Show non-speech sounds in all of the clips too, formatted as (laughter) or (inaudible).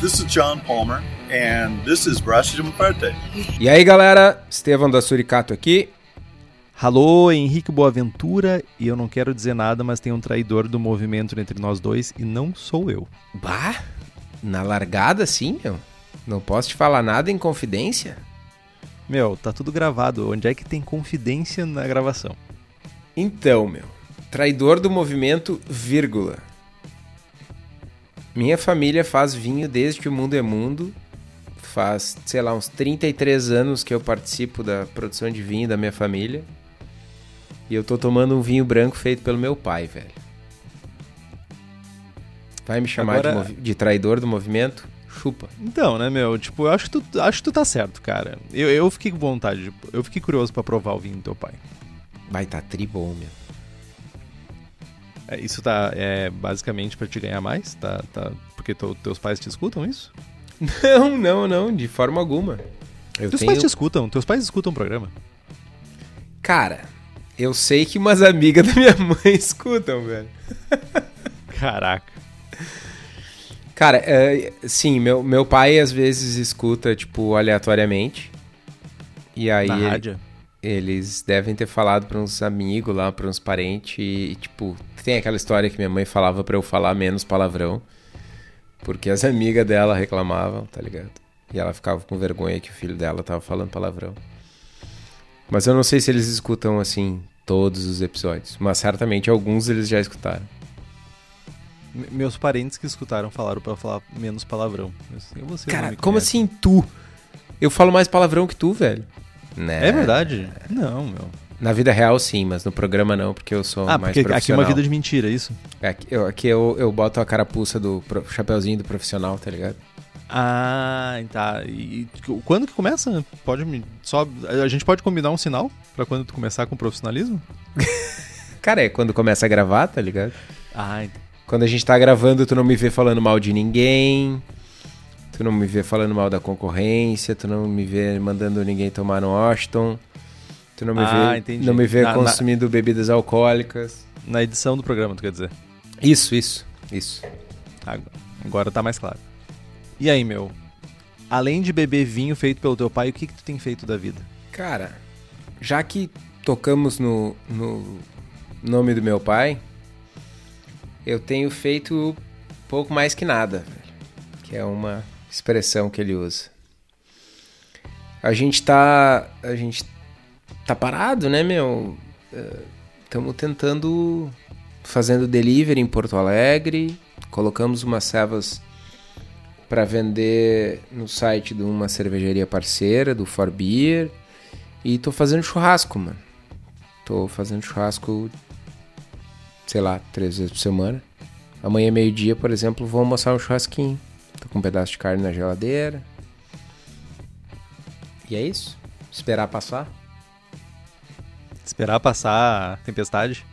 This is John Palmer, and this is Braço de. E aí, galera, Estevão da Suricato aqui. Alô, Henrique Boaventura, e eu não quero dizer nada, mas tem um traidor do movimento entre nós dois e não sou eu. Bah, na largada sim, meu. Não posso te falar nada em confidência? Meu, tá tudo gravado. Onde é que tem confidência na gravação? Então, meu, traidor do movimento, vírgula. Minha família faz vinho desde que o mundo é mundo. Faz, sei lá, uns 33 anos que eu participo da produção de vinho da minha família. E eu tô tomando um vinho branco feito pelo meu pai, velho. Vai me chamar Agora- de, de traidor do movimento? Chupa. Então, né, meu? Tipo, eu acho que tu, acho que tu tá certo, cara. Eu, eu fiquei com vontade, de- eu fiquei curioso pra provar o vinho do teu pai. Vai tá tribom, meu. É, isso tá, é, basicamente pra te ganhar mais? Tá, tá, porque teu- teus pais te escutam isso? (laughs) Não, não, não, de forma alguma. Eu teus tenho... pais te escutam, teus pais escutam o programa. Cara, eu sei que umas amigas da minha mãe (laughs) escutam, velho. Caraca. Cara, é, sim, meu, meu pai às vezes escuta, tipo, aleatoriamente. E aí Na ele- rádio. eles devem ter falado pra uns amigos lá, pra uns parentes. E, tipo, tem aquela história que minha mãe falava pra eu falar menos palavrão. Porque as amigas dela reclamavam, tá ligado? E ela ficava com vergonha que o filho dela tava falando palavrão. Mas eu não sei se eles escutam, assim, todos os episódios. Mas certamente alguns eles já escutaram. Me- Meus parentes que escutaram falaram pra eu falar menos palavrão. Eu, não Cara, como assim tu? Eu falo mais palavrão que tu, velho. Né? É verdade? Não, meu. Na vida real, sim, mas no programa não, porque eu sou Ah, mais porque aqui é profissional. uma vida de mentira, é isso? Aqui, eu, aqui eu, eu boto a carapuça do pro- chapeuzinho do profissional, tá ligado? Ah, tá. E, quando que começa? Pode me. Só, a gente pode combinar um sinal pra quando tu começar com profissionalismo? (laughs) Cara, é quando começa a gravar, tá ligado? Ah, Quando a gente tá gravando, tu não me vê falando mal de ninguém. Tu não me vê falando mal da concorrência, tu não me vê mandando ninguém tomar no Washington. Tu não me Ah, vê, entendi. não me vê Na- na- consumindo bebidas alcoólicas. na edição do programa, tu quer dizer? Isso, isso, isso. Agora, tá mais claro. E aí, meu? Além de beber vinho feito pelo teu pai, o que, que tu tem feito da vida? Cara, já que tocamos no, no nome do meu pai, eu tenho feito pouco mais que nada. Que é uma expressão que ele usa. A gente tá. A gente tá parado, né, meu? Estamos tentando. Fazendo delivery em Porto Alegre. Colocamos umas cevas para vender no site de uma cervejaria parceira, do For Beer. E tô fazendo churrasco, mano. Tô fazendo churrasco, sei lá, três vezes por semana. Amanhã, meio-dia, por exemplo, vou almoçar um churrasquinho. Tô com um pedaço de carne na geladeira. E é isso. Esperar passar. Esperar passar a tempestade?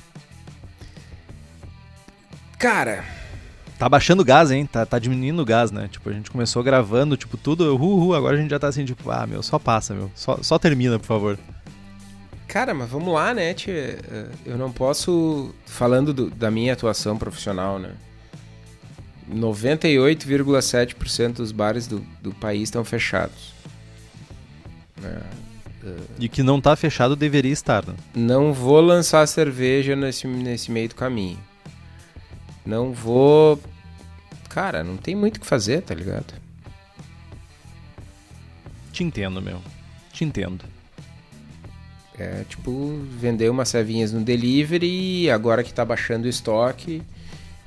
Cara, Tá baixando o gás, hein? Tá, tá diminuindo o gás, né? Tipo, a gente começou gravando, tipo, tudo, uhul, agora a gente já tá assim, tipo, ah, meu, só passa, meu. Só, só termina, por favor. Cara, mas vamos lá, né, tia? Eh, Eu não posso. Falando do- da minha atuação profissional, né? 98,7% dos bares do, do país estão fechados. Né? E que não tá fechado deveria estar, né? Não vou lançar cerveja nesse, nesse meio do caminho. Não vou. Cara, não tem muito o que fazer, tá ligado? Te entendo, meu. Te entendo. É tipo vender umas cevinhas no delivery e agora que tá baixando o estoque.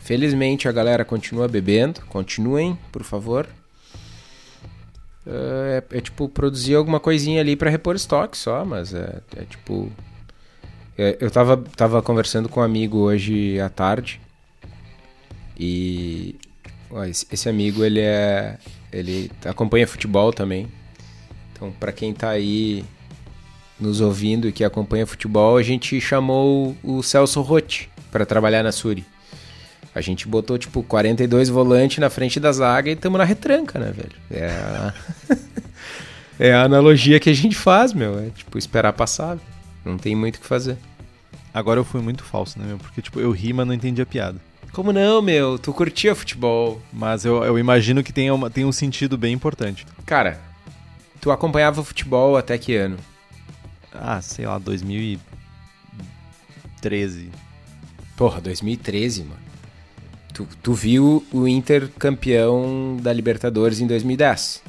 Felizmente a galera continua bebendo. Continuem, por favor. É, é tipo produzir alguma coisinha ali pra repor estoque só, mas é, é tipo. é, eu tava, tava conversando com um amigo hoje à tarde. E ó, esse, esse amigo ele é. Ele acompanha futebol também. Então, pra quem tá aí nos ouvindo e que acompanha futebol, a gente chamou o Celso Rotti para trabalhar na Suri. A gente botou, tipo, 42 volantes na frente da zaga e estamos na retranca, né, velho? É a... (laughs) é a analogia que a gente faz, meu. É, tipo, esperar passar. Não tem muito o que fazer. Agora eu fui muito falso, né, meu? Porque, tipo, eu ri, mas não entendi a piada. Como não, meu? Tu curtia futebol. Mas eu, eu imagino que tenha, uma, tenha um sentido bem importante. Cara, tu acompanhava futebol até que ano? Ah, sei lá, 2013. Porra, 2013, mano. Tu, tu viu o Inter campeão da Libertadores em 2010.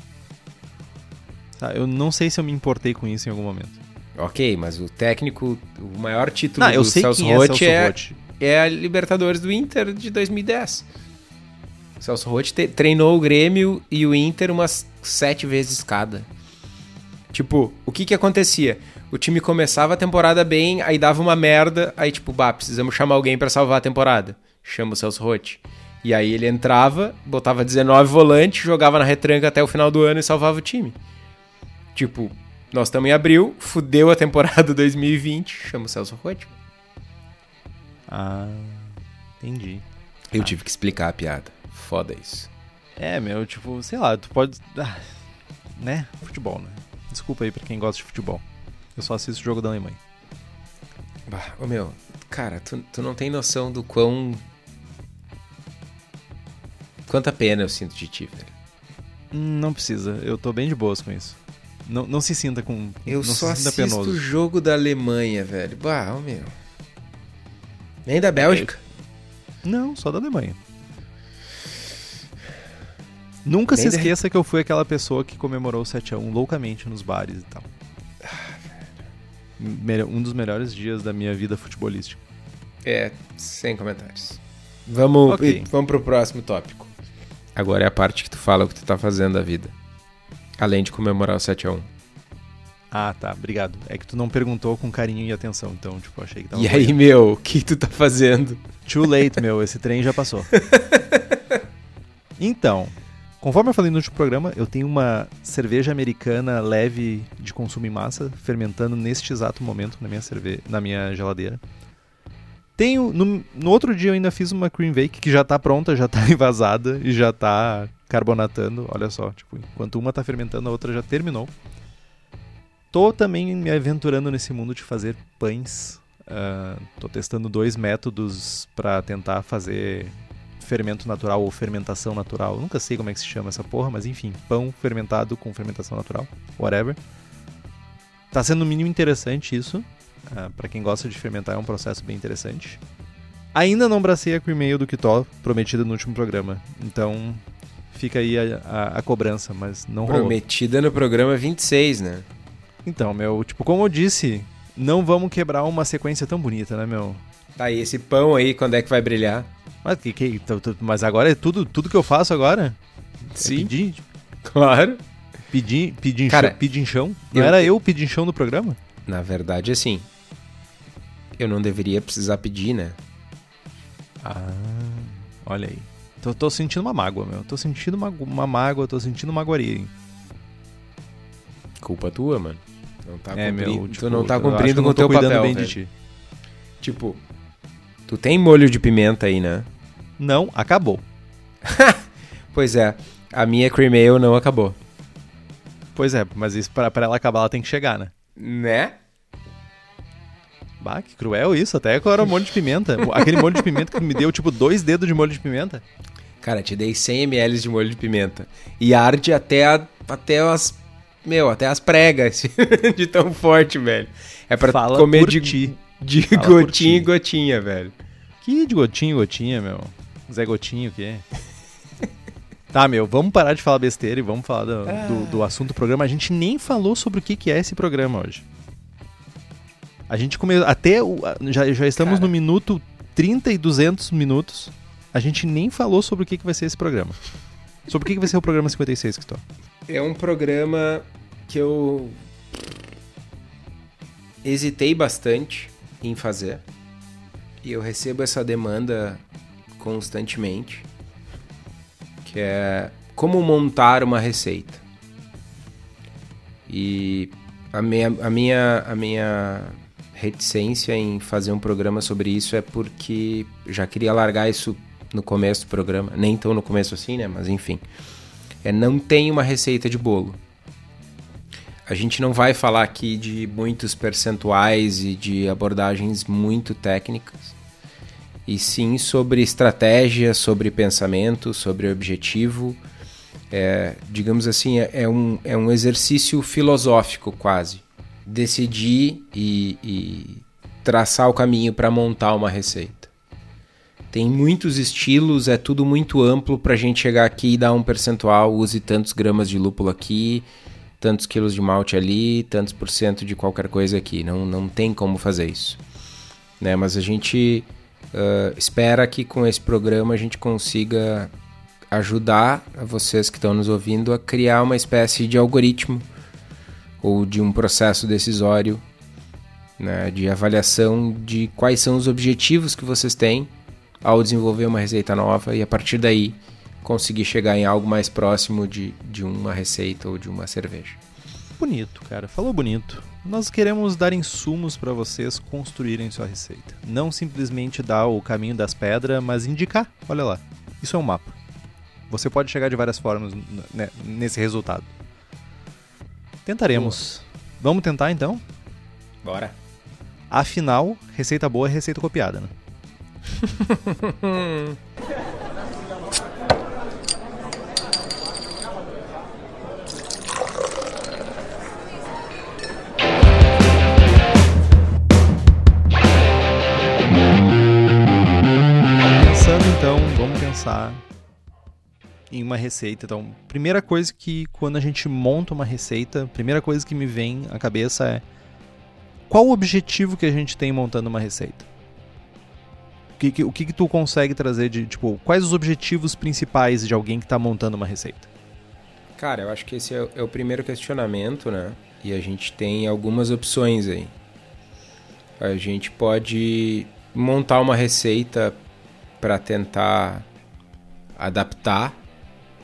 Tá, eu não sei se eu me importei com isso em algum momento. Ok, mas o técnico, o maior título Não, eu do sei Celso quem é Roth Celso é, Roth. é a Libertadores do Inter de 2010. O Celso Roth te- treinou o Grêmio e o Inter umas sete vezes cada. Tipo, o que que acontecia? O time começava a temporada bem, aí dava uma merda, aí tipo, bah, precisamos chamar alguém pra salvar a temporada. Chama o Celso Roth. E aí ele entrava, botava 19 volantes, jogava na retranca até o final do ano e salvava o time. Tipo, nós estamos em abril, fudeu a temporada (laughs) 2020, chama o Celso Roth. Ah, entendi. Eu tive que explicar a piada. Foda isso. É, meu, tipo, sei lá, tu pode. Ah, né? Futebol, né? Desculpa aí pra quem gosta de futebol. Eu só assisto o jogo da Alemanha. Bah, ô meu, cara, tu, tu não tem noção do quão. Quanta pena eu sinto de ti, velho. Não precisa, eu tô bem de boas com isso. Não, não se sinta com. Eu não só se sinta assisto o jogo da Alemanha, velho. Bah, ô meu. Nem da Bélgica. Não, só da Alemanha. Nunca Nem se da- esqueça que eu fui aquela pessoa que comemorou o 7x1 loucamente nos bares e tal. Melhor- Um dos melhores dias da minha vida futebolística. É, sem comentários. Vamos, Ok. e- vamos pro próximo tópico. Agora é a parte que tu fala o que tu tá fazendo da vida. Além de comemorar o 7x1. Ah, tá, obrigado. É que tu não perguntou com carinho e atenção, então, tipo, achei que tava. E aí, meu, o que tu tá fazendo? Too late, meu, esse trem já passou. (laughs) Então, conforme eu falei no último programa, eu tenho uma cerveja americana leve de consumo em massa fermentando neste exato momento na minha, cerve... na minha geladeira. Tenho. No, no outro dia eu ainda fiz uma cream bake que já tá pronta, já tá (laughs) envasada e já tá carbonatando. Olha só, tipo, enquanto uma tá fermentando, a outra já terminou. Tô também me aventurando nesse mundo de fazer pães. Ah, tô testando dois métodos para tentar fazer fermento natural ou fermentação natural. Eu nunca sei como é que se chama essa porra, mas enfim, pão fermentado com fermentação natural, whatever. Tá sendo no mínimo interessante isso. Ah, para quem gosta de fermentar é um processo bem interessante. Ainda não bracei a cream ale do Kitó, prometida no último programa. Então fica aí a, a- a cobrança, mas não rolou. Prometida no programa 26, né? Então, meu, tipo, como eu disse, não vamos quebrar uma sequência tão bonita, né, meu? Tá aí, esse pão aí, quando é que vai brilhar? Mas, que, que, mas agora é tudo, tudo que eu faço agora? É pedir, claro. pedir, pedinchão, Cara, pedinchão? Não eu- era eu o pedinchão do programa? Na verdade, assim, eu não deveria precisar pedir, né? Ah, olha aí. Tô, tô sentindo uma mágoa, meu. Tô sentindo uma, uma mágoa, tô sentindo uma guaria, hein? Culpa tua, mano. Não tá é, cumpri- meu. tu tipo, não tá cumprindo com o teu cuidando papel, bem velho. de ti. Tipo, tu tem molho de pimenta aí, né? Não, acabou. (laughs) Pois é, a minha cream ale não acabou. Pois é, mas isso pra ela acabar, ela tem que chegar, né? Né? Bah, que cruel isso. Até com era molho de pimenta. Aquele molho de pimenta que me deu, tipo, dois dedos de molho de pimenta. Cara, te dei 100 ml de molho de pimenta. E arde até, a, até as... Meu, até as pregas (laughs) de tão forte, velho. É pra Fala comer de, ti. de Fala gotinha em ti. gotinha, velho. Que de gotinho, gotinha, meu. Zé Gotinho, o quê? tá, meu, vamos parar de falar besteira e vamos falar do, do, do assunto do programa. A gente nem falou sobre o que, que é esse programa hoje. A gente começou. Até. O, já, já estamos Cara. no minuto 30 e 200 minutos. A gente nem falou sobre o que, que vai ser esse programa. Sobre o que, que vai ser o programa 56, que É um programa que eu hesitei bastante em fazer. E eu recebo essa demanda constantemente, que é como montar uma receita. E a minha, a minha, a minha reticência em fazer um programa sobre isso é porque já queria largar isso no começo do programa, nem tão no começo assim, né? Mas enfim é não tem uma receita de bolo. A gente não vai falar aqui de muitos percentuais e de abordagens muito técnicas. e sim sobre estratégia, sobre pensamento, sobre objetivo. É, digamos assim, é, é, um, é um exercício filosófico quase. Decidir e, e traçar o caminho para montar uma receita. Tem muitos estilos, é tudo muito amplo para a gente chegar aqui e dar um percentual, use tantos gramas de lúpulo aqui, tantos quilos de malte ali, tantos por cento de qualquer coisa aqui. Não, não tem como fazer isso. Né? Mas a gente uh, espera que com esse programa a gente consiga ajudar vocês que estão nos ouvindo a criar uma espécie de algoritmo ou de um processo decisório né, de avaliação de quais são os objetivos que vocês têm ao desenvolver uma receita nova e a partir daí conseguir chegar em algo mais próximo de, de uma receita ou de uma cerveja. Bonito, cara. Falou bonito. Nós queremos dar insumos para vocês construírem sua receita. Não simplesmente dar o caminho das pedras, mas indicar. Olha lá. Isso é um mapa. Você pode chegar de várias formas né, nesse resultado. Tentaremos. Boa. Vamos tentar então? Bora. Afinal, receita boa é receita copiada, né? (laughs) Pensando então, vamos pensar em uma receita. Então, primeira coisa que quando a gente monta uma receita, primeira coisa que me vem à cabeça é qual o objetivo que a gente tem montando uma receita? O que, que o que, que tu consegue trazer de, tipo, quais os objetivos principais de alguém que está montando uma receita? Cara, eu acho que esse é, é o primeiro questionamento, né? E a gente tem algumas opções aí. A gente pode montar uma receita para tentar adaptar,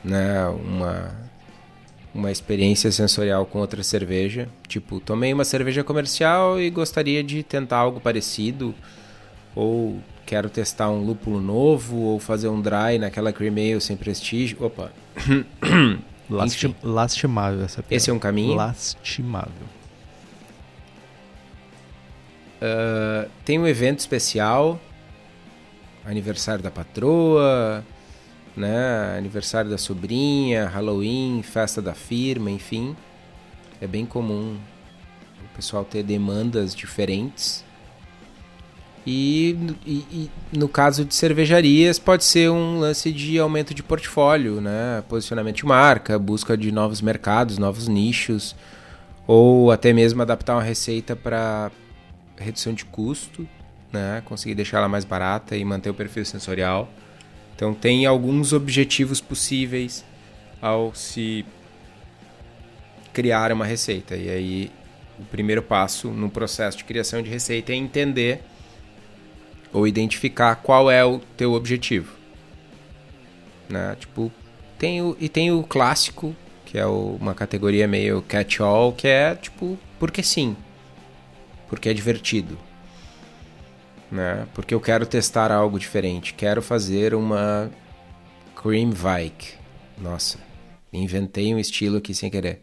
né, uma uma experiência sensorial com outra cerveja. Tipo, tomei uma cerveja comercial e gostaria de tentar algo parecido. Ou quero testar um lúpulo novo, ou fazer um dry naquela cream ale sem prestígio. Opa. (coughs) Lastim, lastimável essa piada. Esse é um caminho? Lastimável. Uh, tem um evento especial, aniversário da patroa, né? Aniversário da sobrinha, Halloween, festa da firma, enfim. É bem comum o pessoal ter demandas diferentes. E, e, e, no caso de cervejarias, pode ser um lance de aumento de portfólio, né? posicionamento de marca, busca de novos mercados, novos nichos, ou até mesmo adaptar uma receita para redução de custo, né? conseguir deixar ela mais barata e manter o perfil sensorial. Então tem alguns objetivos possíveis ao se criar uma receita. E aí o primeiro passo no processo de criação de receita é entender ou identificar qual é o teu objetivo. Né? Tipo, tem o, e tem o clássico, que é o, uma categoria meio catch-all, que é tipo, porque sim. Porque é divertido né? Porque eu quero testar algo diferente. Quero fazer uma cream Vike. Nossa, inventei um estilo aqui sem querer.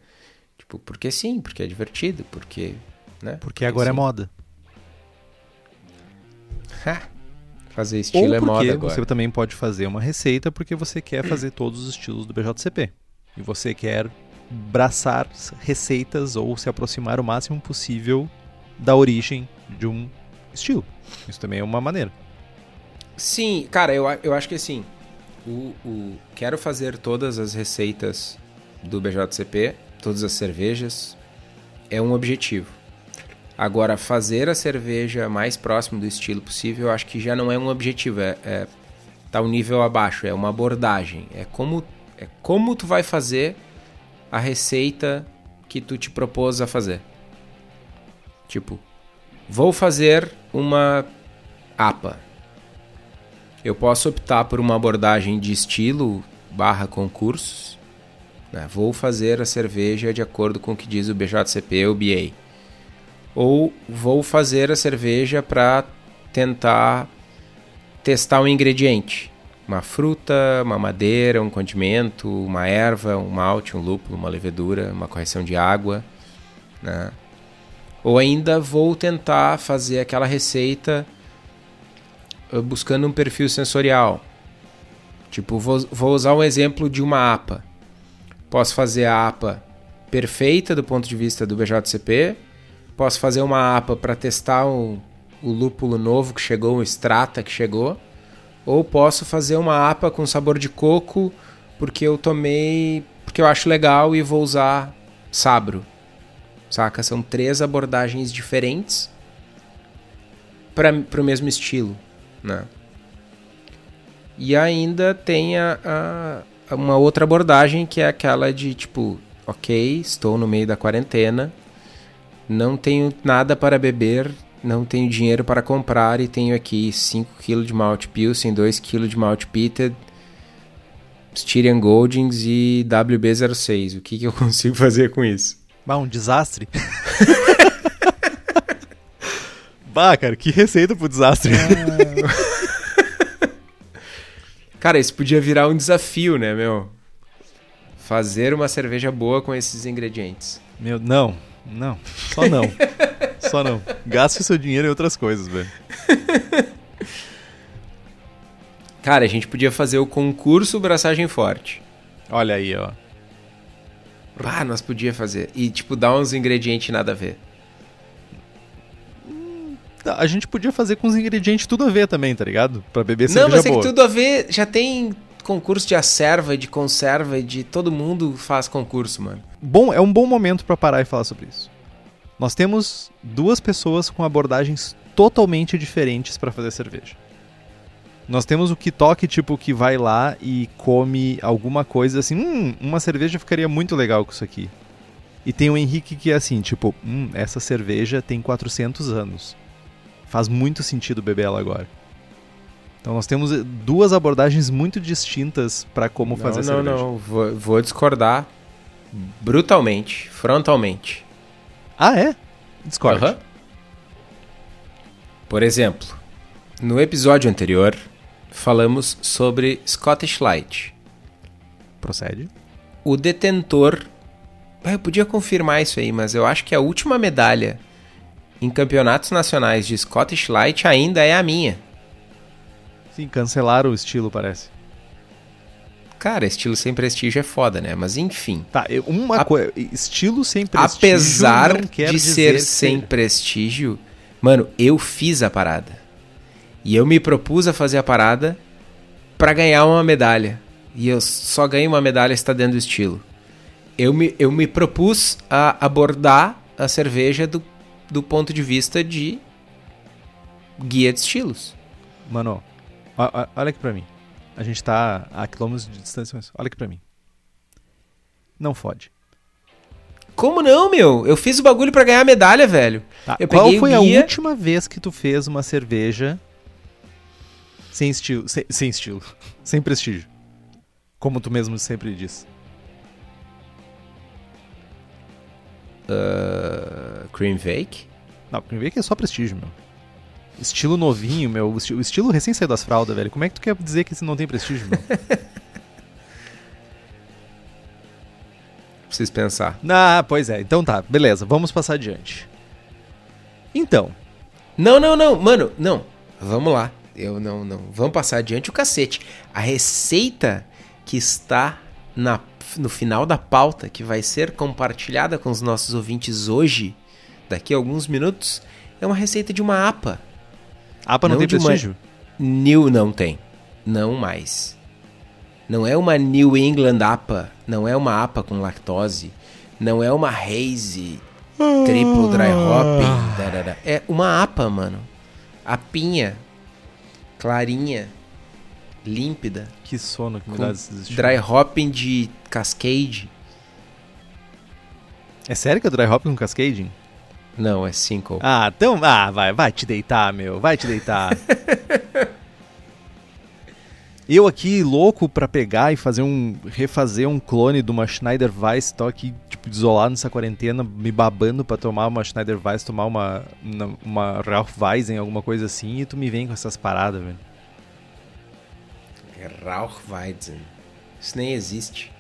Tipo, porque sim, porque é divertido, porque, né? Porque agora é moda. (laughs) fazer estilo Ou é moda agora. você também pode fazer uma receita porque você quer fazer todos os estilos do BJCP. E você quer braçar receitas ou se aproximar o máximo possível da origem de um estilo. Isso também é uma maneira. Sim, cara, eu, eu acho que assim, o, o, quero fazer todas as receitas do BJCP, todas as cervejas, é um objetivo. Agora, fazer a cerveja mais próximo do estilo possível, eu acho que já não é um objetivo, é, é tá um nível abaixo, é uma abordagem, é como é como tu vai fazer a receita que tu te propôs a fazer. Tipo, vou fazer uma APA. Eu posso optar por uma abordagem de estilo barra concursos. Né? Vou fazer a cerveja de acordo com o que diz o BJCP ou BA. Ou vou fazer a cerveja para tentar testar um ingrediente. Uma fruta, uma madeira, um condimento, uma erva, um malte, um lúpulo, uma levedura, uma correção de água. Né? Ou ainda vou tentar fazer aquela receita uh, buscando um perfil sensorial. Tipo, vou, vou usar um exemplo de uma APA. Posso fazer a APA perfeita do ponto de vista do BJCP. Posso fazer uma APA para testar o, lúpulo novo que chegou, o Strata que chegou. Ou posso fazer uma APA com sabor de coco porque eu tomei, porque eu acho legal e vou usar sabro. Saca? São três abordagens diferentes para o mesmo estilo, né? E ainda tem a, a, uma outra abordagem que é aquela de tipo, ok, estou no meio da quarentena, não tenho nada para beber, não tenho dinheiro para comprar e tenho aqui 5 kg de malt pilsen, 2 kg de malt pitted, Styrian Goldings e WB06. O que, que eu (laughs) consigo fazer com isso? Bah, um desastre. (laughs) bah, cara, que receita pro desastre. (laughs) Cara, isso podia virar um desafio, né, meu? Fazer uma cerveja boa com esses ingredientes. Meu, não, não, só não. (laughs) só não. Gaste seu dinheiro em outras coisas, velho. Cara, a gente podia fazer o concurso Braçagem Forte. Olha aí, ó. Ah, nós podia fazer. E, tipo, dar uns ingredientes nada a ver. Tá, a gente podia fazer com os ingredientes tudo a ver também, tá ligado? Pra beber Não, cerveja mas é boa. que tudo a ver. Já tem concurso de acerva, de conserva, de todo mundo faz concurso, mano. Bom, é um bom momento pra parar e falar sobre isso. Nós temos duas pessoas com abordagens totalmente diferentes pra fazer cerveja. Nós temos o Kitok, tipo, que vai lá e come alguma coisa assim, hum, uma cerveja ficaria muito legal com isso aqui. E tem o Henrique que é assim, tipo, hum, essa cerveja tem 400 anos. Faz muito sentido beber ela agora. Então nós temos duas abordagens muito distintas pra como fazer não, cerveja. não, não. Vou, vou discordar brutalmente, frontalmente. Ah, é? Discord. Aham. Por exemplo, no episódio anterior, falamos sobre Scottish Light. Procede. O detentor. Ah, Eu podia confirmar isso aí, mas eu acho que a última medalha em campeonatos nacionais de Scottish Light ainda é a minha. Sim, cancelaram o estilo, parece. Cara, estilo sem prestígio é foda, né? Mas enfim. Tá, uma A- coisa. Estilo sem prestígio. Apesar de ser sem prestígio, mano, eu fiz a parada. E eu me propus a fazer a parada pra ganhar uma medalha. E eu só ganhei uma medalha se está dentro do estilo. Eu me, eu me propus a abordar a cerveja do, do ponto de vista de guia de estilos. Mano, olha aqui pra mim. A gente tá a quilômetros de distância, mas olha aqui pra mim. Não fode. Como não, meu? Eu fiz o bagulho pra ganhar a medalha, velho. Tá, Qual foi a guia- última vez que tu fez uma cerveja sem estilo, sem, sem estilo, sem prestígio? Como tu mesmo sempre diz. Uh, Cream Fake? Não, primeiro que é só prestígio, meu. Estilo novinho, meu. O esti- o estilo recém saiu das fraldas, velho. Como é que tu quer dizer que isso não tem prestígio, meu? (laughs) Preciso pensar. ah, pois é. Então tá, beleza. Vamos passar adiante. Então, Não, não, não, mano, não. Vamos lá. Eu não, não. Vamos passar adiante o cacete. A receita que está na, no final da pauta, que vai ser compartilhada com os nossos ouvintes hoje, daqui a alguns minutos, é uma receita de uma APA. APA não, Não tem uma- prestígio? New não tem. Não mais. Não é uma New England APA. Não é uma APA com lactose. Não é uma Haze Triple Dry Hopping. darará. É uma APA, mano. Apinha. Clarinha. Límpida. Que sono que me dá. Dry Hopping de Cascade. É sério que é dry hop com cascading? Não, é Cinco. Ah, então. Ah, vai, vai te deitar, meu. Vai te deitar. (laughs) Eu aqui, louco pra pegar e fazer um. refazer um clone de uma Schneider Weiss, tipo, isolado nessa quarentena, me babando pra tomar uma Schneider Weiss, tomar uma. uma, Ralph Weizen, alguma coisa assim, e tu me vem com essas paradas, velho. Rauchweizen. Isso nem existe.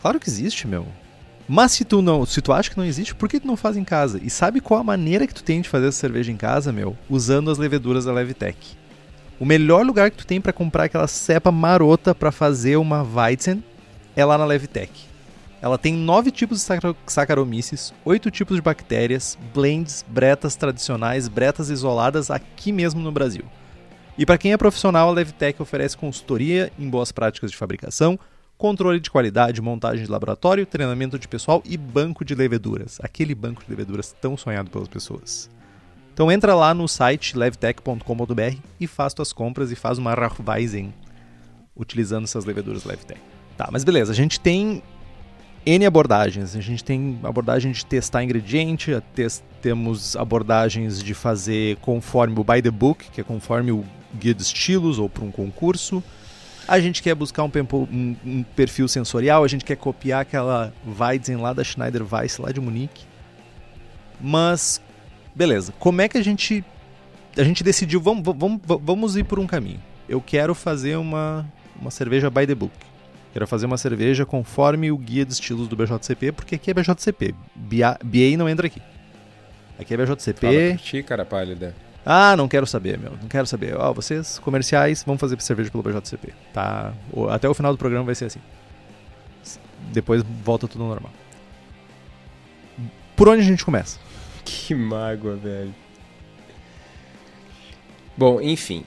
Claro que existe, meu. Mas se tu não, se tu acha que não existe, por que tu não faz em casa? E sabe qual a maneira que tu tem de fazer essa cerveja em casa, meu? Usando as leveduras da Levitec. O melhor lugar que tu tem para comprar aquela cepa marota para fazer uma Weizen é lá na Levtech. Ela tem nove tipos de Saccharomyces, oito tipos de bactérias, blends, bretas tradicionais, bretas isoladas aqui mesmo no Brasil. E para quem é profissional, a Levtech oferece consultoria em boas práticas de fabricação, controle de qualidade, montagem de laboratório, treinamento de pessoal e banco de leveduras. Aquele banco de leveduras tão sonhado pelas pessoas. Então entra lá no site levtech.com.br e faz tuas compras e faz uma Rachweisen utilizando essas leveduras Levtech. Tá, mas beleza, a gente tem N abordagens. A gente tem abordagem de testar ingrediente, temos abordagens de fazer conforme o by the book, que é conforme o guia de estilos ou para um concurso. A gente quer buscar um, um, um, perfil sensorial, a gente quer copiar aquela Weizen lá da Schneider Weiss, lá de Munique. Mas, beleza, como é que a gente. A gente decidiu, vamos, vamos, vamos ir por um caminho. Eu quero fazer uma, uma cerveja by the book. Quero fazer uma cerveja conforme o guia de estilos do BJCP, porque aqui é BJCP. BA não entra aqui. Aqui é BJCP. Fala por ti, cara pálida. Ah, não quero saber, meu. Não quero saber. Ó, oh, vocês, comerciais, vão fazer cerveja pelo BJCP. Tá? Até o final do programa vai ser assim. Depois volta tudo ao normal. Por onde a gente começa? (laughs) Que mágoa, velho. Bom, enfim.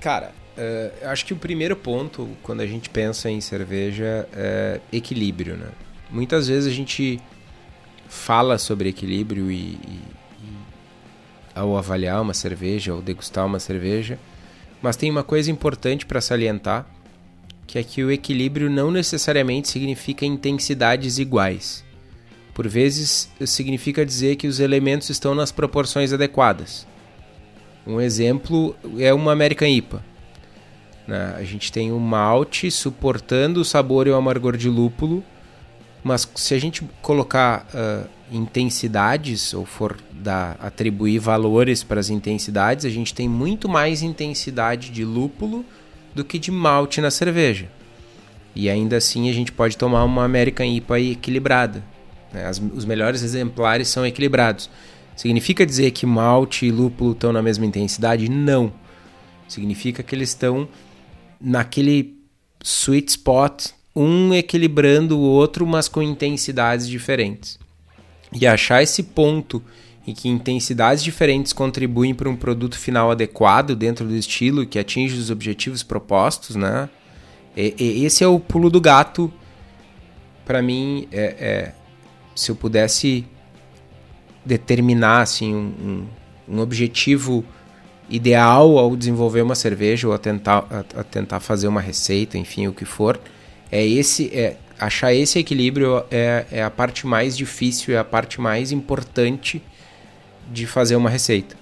Cara, uh, acho que o primeiro ponto quando a gente pensa em cerveja é equilíbrio, né? Muitas vezes a gente fala sobre equilíbrio e, e, e ao avaliar uma cerveja, ou degustar uma cerveja, mas tem uma coisa importante para salientar, que é que o equilíbrio não necessariamente significa intensidades iguais. Por vezes, significa dizer que os elementos estão nas proporções adequadas. Um exemplo é uma American IPA. Né? A gente tem o malte suportando o sabor e o amargor de lúpulo, mas se a gente colocar uh, intensidades ou for dar, atribuir valores para as intensidades, a gente tem muito mais intensidade de lúpulo do que de malte na cerveja. E ainda assim a gente pode tomar uma American IPA equilibrada. Né? As, os melhores exemplares são equilibrados. Significa dizer que malte e lúpulo estão na mesma intensidade? Não. Significa que eles estão naquele sweet spot, um equilibrando o outro, mas com intensidades diferentes. E achar esse ponto em que intensidades diferentes contribuem para um produto final adequado dentro do estilo que atinge os objetivos propostos, né? E, e esse é o pulo do gato. Para mim, é, é, se eu pudesse determinar assim, um, um, um objetivo ideal ao desenvolver uma cerveja ou a tentar, a, a, tentar fazer uma receita, enfim, o que for, é esse é achar esse equilíbrio é, é a parte mais difícil, é a parte mais importante de fazer uma receita.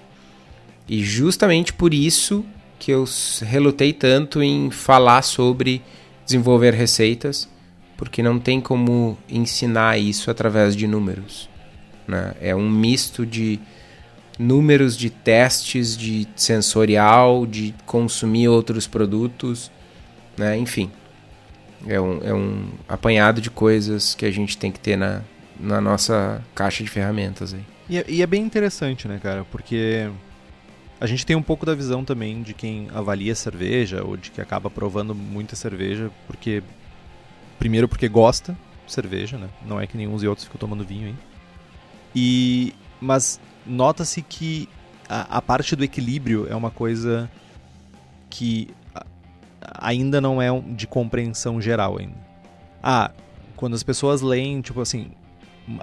E justamente por isso que eu relutei tanto em falar sobre desenvolver receitas, porque não tem como ensinar isso através de números. Né? É um misto de números de testes de sensorial, de consumir outros produtos, né? enfim. É um, é um apanhado de coisas que a gente tem que ter na, na nossa caixa de ferramentas. Aí. E é, e é bem interessante, né, cara? Porque a gente tem um pouco da visão também de quem avalia cerveja ou de que acaba provando muita cerveja, porque. Primeiro, porque gosta de cerveja, né? Não é que nem uns e outros ficam tomando vinho aí. E. Mas nota-se que a, a, parte do equilíbrio é uma coisa que ainda não é de compreensão geral ainda. Ah, quando as pessoas leem, tipo assim,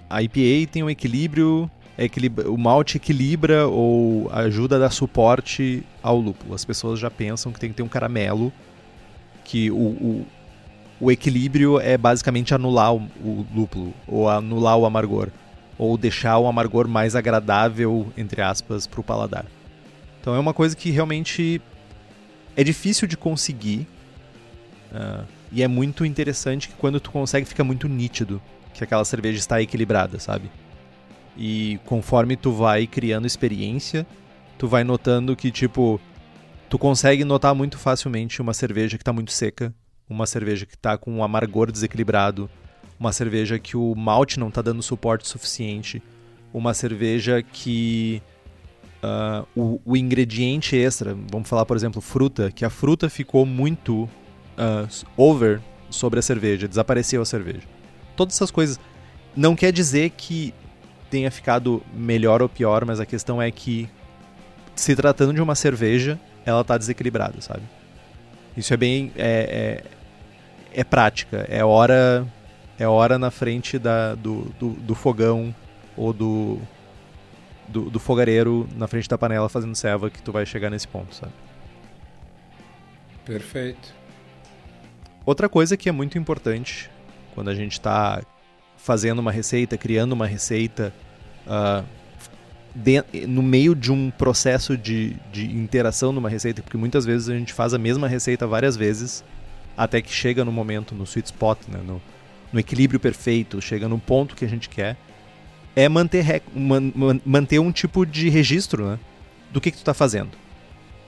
a IPA tem um equilíbrio, equilibra, o malte equilibra ou ajuda a dar suporte ao lúpulo. As pessoas já pensam que tem que ter um caramelo, que o, o, o equilíbrio é basicamente anular o, o lúpulo, ou anular o amargor ou deixar o amargor mais agradável, entre aspas, para o paladar. Então é uma coisa que realmente é difícil de conseguir uh, e é muito interessante que quando tu consegue fica muito nítido que aquela cerveja está equilibrada, sabe? E conforme tu vai criando experiência, tu vai notando que tipo tu consegue notar muito facilmente uma cerveja que está muito seca, uma cerveja que está com um amargor desequilibrado, uma cerveja que o malte não está dando suporte suficiente, uma cerveja que uh, o, o, ingrediente extra, vamos falar, por exemplo, fruta, que a fruta ficou muito uh, over sobre a cerveja, desapareceu a cerveja. Todas essas coisas. Não quer dizer que tenha ficado melhor ou pior, mas a questão é que, se tratando de uma cerveja, ela está desequilibrada, sabe? Isso é bem. É, é, é, prática. É hora. É hora na frente da, do, do, do fogão ou do, do, do, fogareiro na frente da panela fazendo serva que tu vai chegar nesse ponto, sabe? Perfeito. Outra coisa que é muito importante quando a gente está fazendo uma receita, criando uma receita, uh, de, no meio de um processo de, de interação numa receita, porque muitas vezes a gente faz a mesma receita várias vezes até que chega no momento, no sweet spot, né, no, no equilíbrio perfeito, chega no ponto que a gente quer, é manter, man, man, manter um tipo de registro né, do que, que tu está fazendo.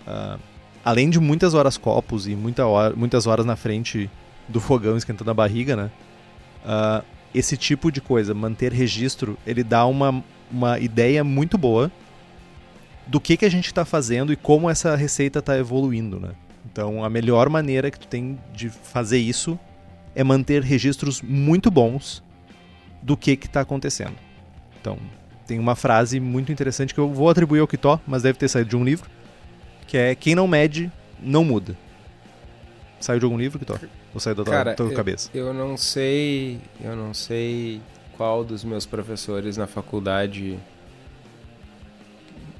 Uh, além de muitas horas copos e muita hora, muitas horas na frente do fogão esquentando a barriga, né? Uh, esse tipo de coisa, manter registro, ele dá uma, uma ideia muito boa do que, que a gente está fazendo e como essa receita está evoluindo, né? Então, a melhor maneira que tu tem de fazer isso é manter registros muito bons do que está acontecendo. Então, tem uma frase muito interessante que eu vou atribuir ao Kitó, mas deve ter saído de um livro, que é quem não mede, não muda. Saiu de algum livro, Kitó? Ou saiu da Cara, tua, tua eu, cabeça? Eu não sei. Eu não sei qual dos meus professores na faculdade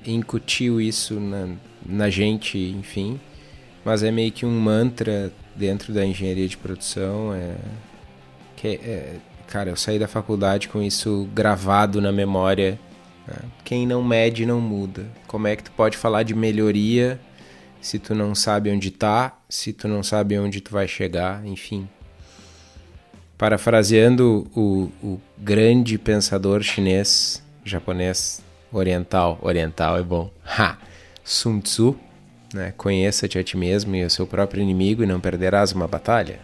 incutiu isso na, na gente, enfim. Mas é meio que um mantra dentro da engenharia de produção. É, que é, é cara, eu saí da faculdade com isso gravado na memória. Né? Quem não mede não muda. Como é que tu pode falar de melhoria se tu não sabe onde tá, se tu não sabe onde tu vai chegar, enfim. Parafraseando o, o grande pensador chinês, japonês, oriental, oriental é bom, ha, Sun Tzu, né? conheça-te a ti mesmo e o seu próprio inimigo e não perderás uma batalha.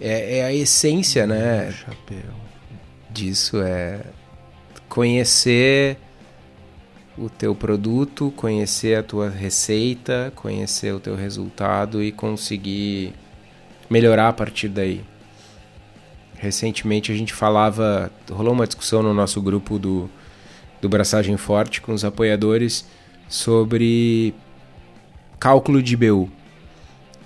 É, é a essência, né? Chapéu. Disso é conhecer o teu produto, conhecer a tua receita, conhecer o teu resultado e conseguir melhorar a partir daí. Recentemente a gente falava, rolou uma discussão no nosso grupo do, do Braçagem Forte com os apoiadores sobre cálculo de BU.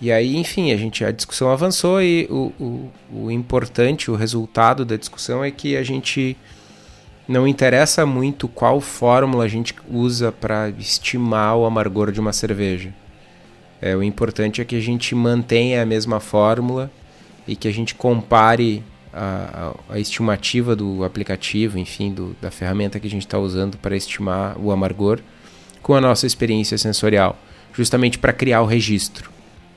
E aí, enfim, a gente a discussão avançou e o, o, o importante, o resultado da discussão é que a gente não interessa muito qual fórmula a gente usa para estimar o amargor de uma cerveja. É, o importante é que a gente mantenha a mesma fórmula e que a gente compare a, a, a estimativa do aplicativo, enfim, do, da ferramenta que a gente está usando para estimar o amargor com a nossa experiência sensorial, justamente para criar o registro.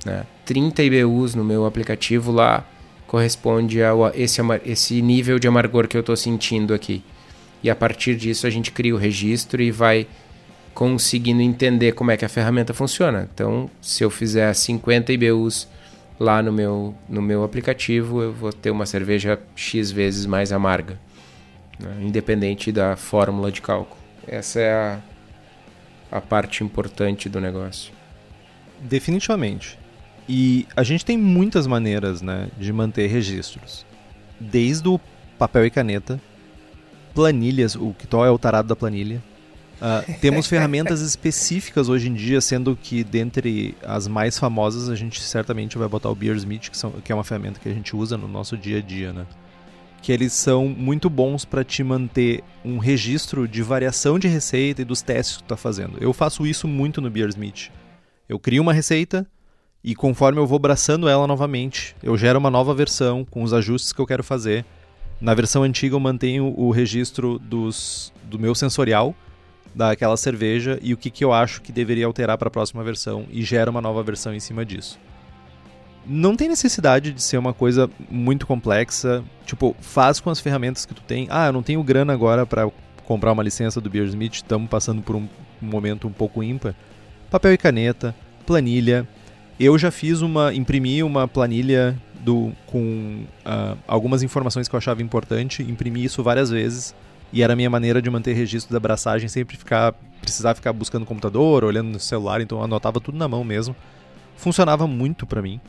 Né? 30 IBUs no meu aplicativo lá corresponde a esse, esse nível de amargor que eu estou sentindo aqui e a partir disso a gente cria o registro e vai conseguindo entender como é que a ferramenta funciona. Então, se eu fizer 50 IBUs lá no meu, no meu aplicativo, eu vou ter uma cerveja X vezes mais amarga, né? independente da fórmula de cálculo. Essa é a, a parte importante do negócio. Definitivamente. E a gente tem muitas maneiras né, de manter registros. Desde o papel e caneta, planilhas, o Kitó é o tarado da planilha. Uh, (laughs) temos ferramentas específicas hoje em dia, sendo que dentre as mais famosas a gente certamente vai botar o Beersmith, que, são, que é uma ferramenta que a gente usa no nosso dia a dia, né? Que eles são muito bons para te manter um registro de variação de receita e dos testes que tu está fazendo. Eu faço isso muito no Beersmith. Eu crio uma receita e conforme eu vou abraçando ela novamente, eu gero uma nova versão com os ajustes que eu quero fazer na versão antiga eu mantenho o registro dos, do meu sensorial daquela cerveja e o que, que eu acho que deveria alterar para a próxima versão e gera uma nova versão em cima disso. Não tem necessidade de ser uma coisa muito complexa, tipo, faz com as ferramentas que tu tem. Ah, eu não tenho grana agora para comprar uma licença do Beersmith, estamos passando por um momento um pouco ímpar. Papel e caneta, planilha. Eu já fiz uma, imprimi uma planilha do, com uh, algumas informações que eu achava importante, imprimi isso várias vezes E era a minha maneira de manter registro da abraçagem, sempre ficar precisar ficar buscando no computador, olhando no celular, então eu anotava tudo na mão mesmo. Funcionava muito para mim.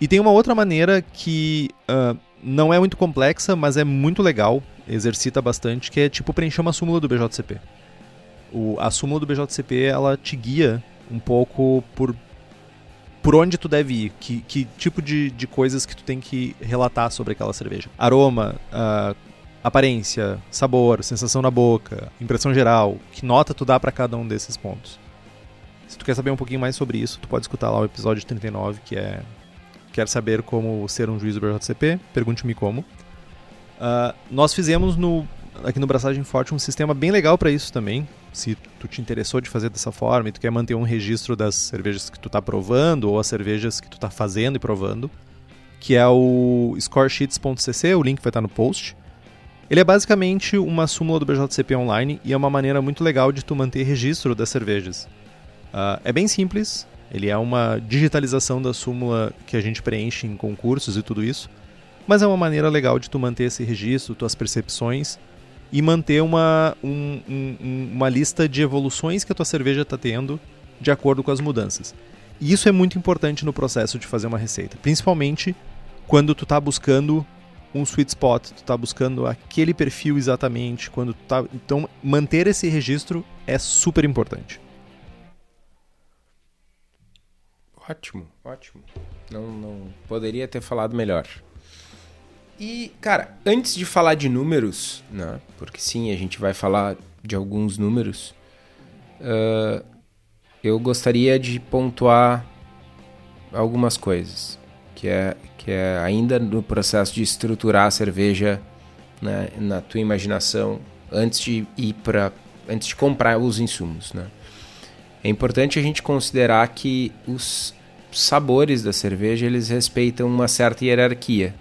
E tem uma outra maneira que uh, não é muito complexa, mas é muito legal, exercita bastante, que é tipo preencher uma súmula do BJCP. O, a súmula do BJCP ela te guia um pouco por por onde tu deve ir, que, que tipo de, de coisas que tu tem que relatar sobre aquela cerveja. Aroma, uh, aparência, sabor, sensação na boca, impressão geral, que nota tu dá para cada um desses pontos. Se tu quer saber um pouquinho mais sobre isso, tu pode escutar lá o episódio 39, que é Quer saber como ser um juiz do BJCP? Pergunte-me como. Uh, nós fizemos no, aqui no Braçagem Forte um sistema bem legal para isso também. Se tu te interessou de fazer dessa forma e tu quer manter um registro das cervejas que tu está provando ou as cervejas que tu está fazendo e provando, que é o scoresheets.cc, o link vai estar no post. Ele é basicamente uma súmula do BJCP online e é uma maneira muito legal de tu manter registro das cervejas. Uh, é bem simples, ele é uma digitalização da súmula que a gente preenche em concursos e tudo isso, mas é uma maneira legal de tu manter esse registro, tuas percepções e manter uma, um, um, uma lista de evoluções que a tua cerveja está tendo de acordo com as mudanças. E isso é muito importante no processo de fazer uma receita, principalmente quando tu está buscando um sweet spot, tu tá buscando aquele perfil exatamente, quando tá, então manter esse registro é super importante. Ótimo, ótimo. Não, não poderia ter falado melhor. E, cara, antes de falar de números, né? Porque sim, a gente vai falar de alguns números. Uh, eu gostaria de pontuar algumas coisas, que é que é ainda no processo de estruturar a cerveja né, na tua imaginação antes de ir para antes de comprar os insumos, né? É importante a gente considerar que os sabores da cerveja eles respeitam uma certa hierarquia.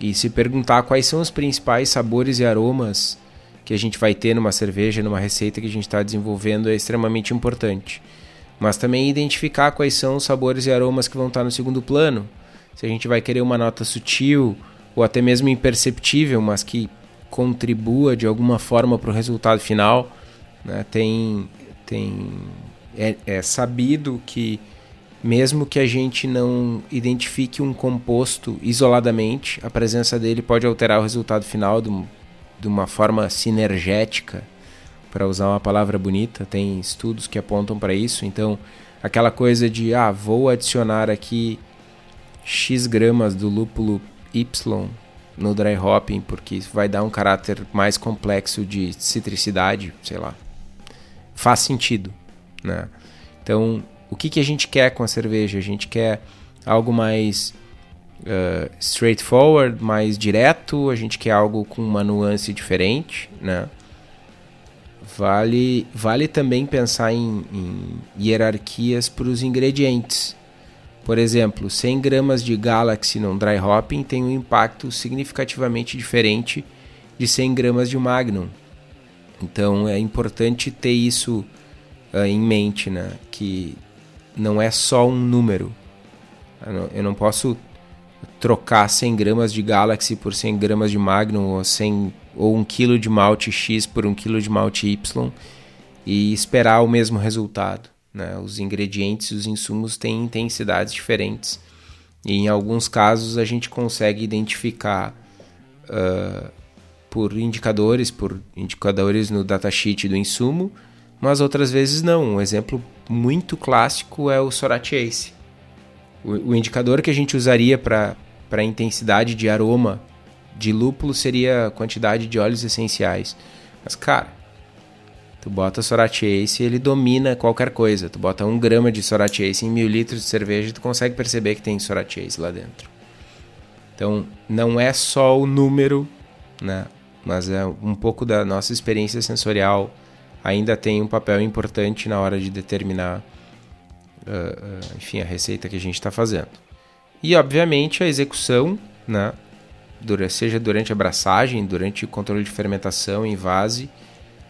E se perguntar quais são os principais sabores e aromas que a gente vai ter numa cerveja, numa receita que a gente está desenvolvendo é extremamente importante. Mas também identificar quais são os sabores e aromas que vão estar no segundo plano, se a gente vai querer uma nota sutil ou até mesmo imperceptível, mas que contribua de alguma forma para o resultado final. Né? Tem, tem é, é, sabido que mesmo que a gente não identifique um composto isoladamente, a presença dele pode alterar o resultado final de, de uma forma sinergética, para usar uma palavra bonita. Tem estudos que apontam para isso. Então, aquela coisa de ah, vou adicionar aqui X gramas do lúpulo Y no dry hopping, porque vai dar um caráter mais complexo de citricidade, sei lá. Faz sentido, né? Então, o que, que a gente quer com a cerveja? A gente quer algo mais uh, straightforward, mais direto, a gente quer algo com uma nuance diferente, né? Vale, vale também pensar em, em hierarquias para os ingredientes. Por exemplo, 100 gramas de Galaxy num dry hopping tem um impacto significativamente diferente de 100 gramas de Magnum. Então é importante ter isso uh, em mente, né? Que não é só um número. Eu não, eu não posso trocar 100 gramas de Galaxy por 100 gramas de Magnum ou, 100, ou 1 kg de malte X por 1 kg de malte Y e esperar o mesmo resultado. Né? Os ingredientes e os insumos têm intensidades diferentes. E em alguns casos a gente consegue identificar uh, por indicadores, por indicadores no datasheet do insumo, mas outras vezes não. Um exemplo muito clássico é o Soratiace. O, o indicador que a gente usaria para a intensidade de aroma de lúpulo seria a quantidade de óleos essenciais. Mas, cara, Tu bota Sorat Ace e ele domina qualquer coisa. Tu bota um grama de Sorat Ace em mil litros de cerveja e tu consegue perceber que tem Sorat Ace lá dentro. Então, não é só o número, né? Mas é um pouco da nossa experiência sensorial ainda tem um papel importante na hora de determinar, uh, uh, enfim, a receita que a gente está fazendo. E, obviamente, a execução, né? seja durante a abraçagem, durante o controle de fermentação em vase,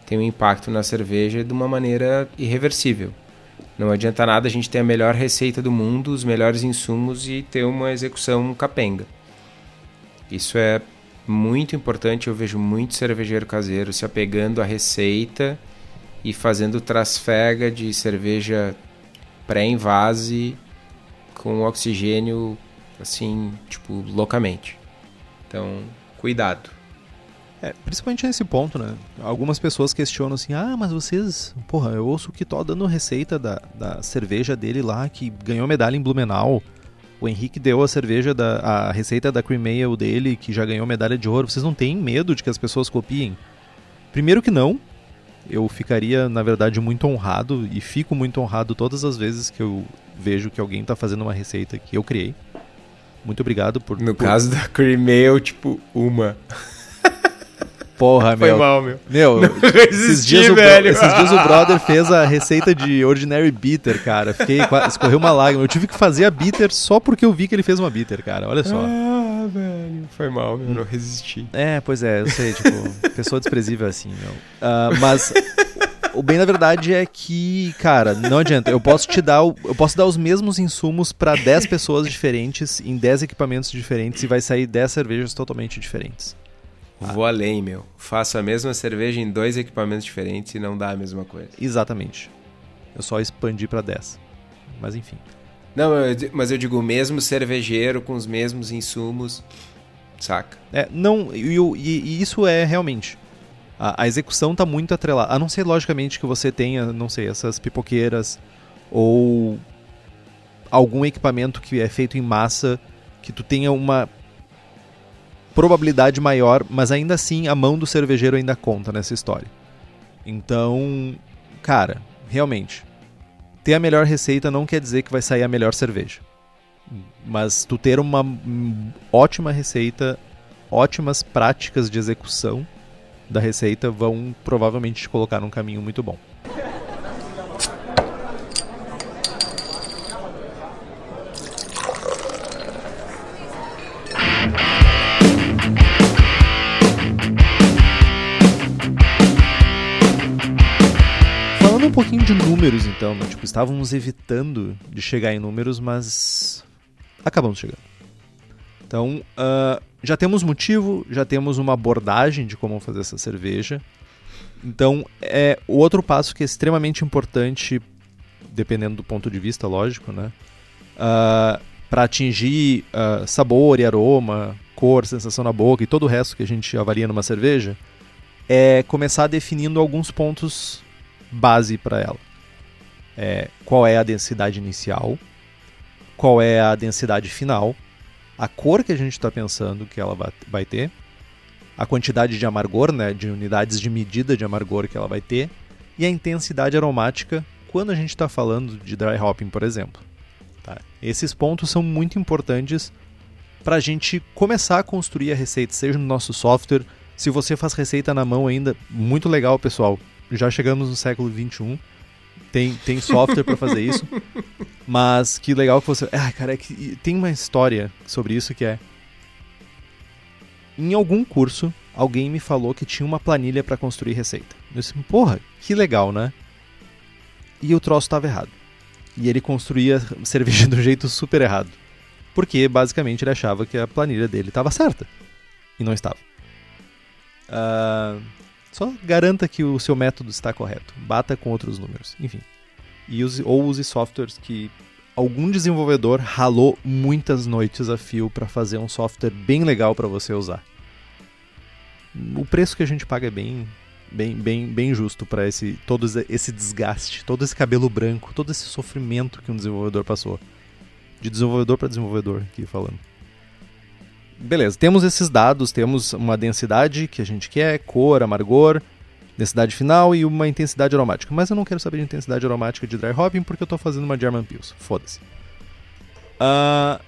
tem um impacto na cerveja de uma maneira irreversível. Não adianta nada a gente ter a melhor receita do mundo, os melhores insumos e ter uma execução capenga. Isso é muito importante, eu vejo muito cervejeiro caseiro se apegando à receita e fazendo trasfega de cerveja pré-invase com oxigênio assim, tipo, loucamente. Então, cuidado. É, principalmente nesse ponto, né? Algumas pessoas questionam assim: ah, mas vocês. Porra, eu ouço que tô dando receita da, da cerveja dele lá, que ganhou medalha em Blumenau. O Henrique deu a cerveja, da, a receita da Cream Ale dele, que já ganhou medalha de ouro. Vocês não têm medo de que as pessoas copiem? Primeiro que não. Eu ficaria, na verdade, muito honrado e fico muito honrado todas as vezes que eu vejo que alguém está fazendo uma receita que eu criei. Muito obrigado por. No por... caso da Cream Ale, tipo, uma. Porra, Foi meu. mal, meu. Meu, resisti, esses dias, o, velho. esses dias o (laughs) brother fez a receita de Ordinary Bitter, cara. Fiquei, escorreu uma lágrima. Eu tive que fazer a bitter só porque eu vi que ele fez uma bitter, cara. Olha só. Ah, velho. Foi mal, meu. Não resisti. É, pois é, eu sei, tipo, pessoa desprezível assim, meu. Ah, mas o bem na verdade é que, cara, não adianta. Eu posso te dar, o- eu posso dar os mesmos insumos pra 10 pessoas diferentes em 10 equipamentos diferentes e vai sair 10 cervejas totalmente diferentes. Vou além, meu. Faço a mesma cerveja em dois equipamentos diferentes e não dá a mesma coisa. Exatamente. Eu só expandi pra 10. Mas enfim. Não, mas eu digo o mesmo cervejeiro com os mesmos insumos, saca? É, não, e, e- e isso é realmente. A, a execução tá muito atrelada. A não ser, logicamente, que você tenha, não sei, essas pipoqueiras ou algum equipamento que é feito em massa que tu tenha uma probabilidade maior, mas ainda assim a mão do cervejeiro ainda conta nessa história. Então, cara, realmente, ter a melhor receita não quer dizer que vai sair a melhor cerveja. Mas tu ter uma ótima receita, ótimas práticas de execução da receita vão provavelmente te colocar num caminho muito bom. Números, então, né? tipo, estávamos evitando de chegar em números, mas acabamos chegando. Então, ah, já temos motivo, já temos uma abordagem de como fazer essa cerveja. Então, é o outro passo que é extremamente importante, dependendo do ponto de vista, lógico, né? para atingir ah, sabor e aroma, cor, sensação na boca e todo o resto que a gente avalia numa cerveja, é começar definindo alguns pontos base para ela. É, qual é a densidade inicial, qual é a densidade final, a cor que a gente está pensando que ela va- vai ter, a quantidade de amargor, né, de unidades de medida de amargor que ela vai ter, e a intensidade aromática quando a gente está falando de dry hopping, por exemplo. Tá? Esses pontos são muito importantes para a gente começar a construir a receita, seja no nosso software. Se você faz receita na mão ainda, muito legal, pessoal. Já chegamos no século 21. Tem, tem software para fazer isso. (laughs) Mas que legal que você. Ah, cara, é que tem uma história sobre isso que é. Em algum curso, alguém me falou que tinha uma planilha para construir receita. Eu disse, porra, que legal, né? E o troço estava errado. E ele construía (laughs) cerveja do jeito super errado. Porque basicamente ele achava que a planilha dele estava certa. E não estava. Ah, só garanta que o seu método está correto. Bata com outros números. Enfim. E use, ou use softwares que algum desenvolvedor ralou muitas noites a fio para fazer um software bem legal para você usar. O preço que a gente paga é bem bem bem bem justo para esse todo esse desgaste, todo esse cabelo branco, todo esse sofrimento que um desenvolvedor passou. De desenvolvedor para desenvolvedor aqui falando. Beleza, temos esses dados, temos uma densidade que a gente quer, cor, amargor, densidade final e uma intensidade aromática. Mas eu não quero saber de intensidade aromática de dry hopping porque eu estou fazendo uma German Pils. Foda-se. Uh,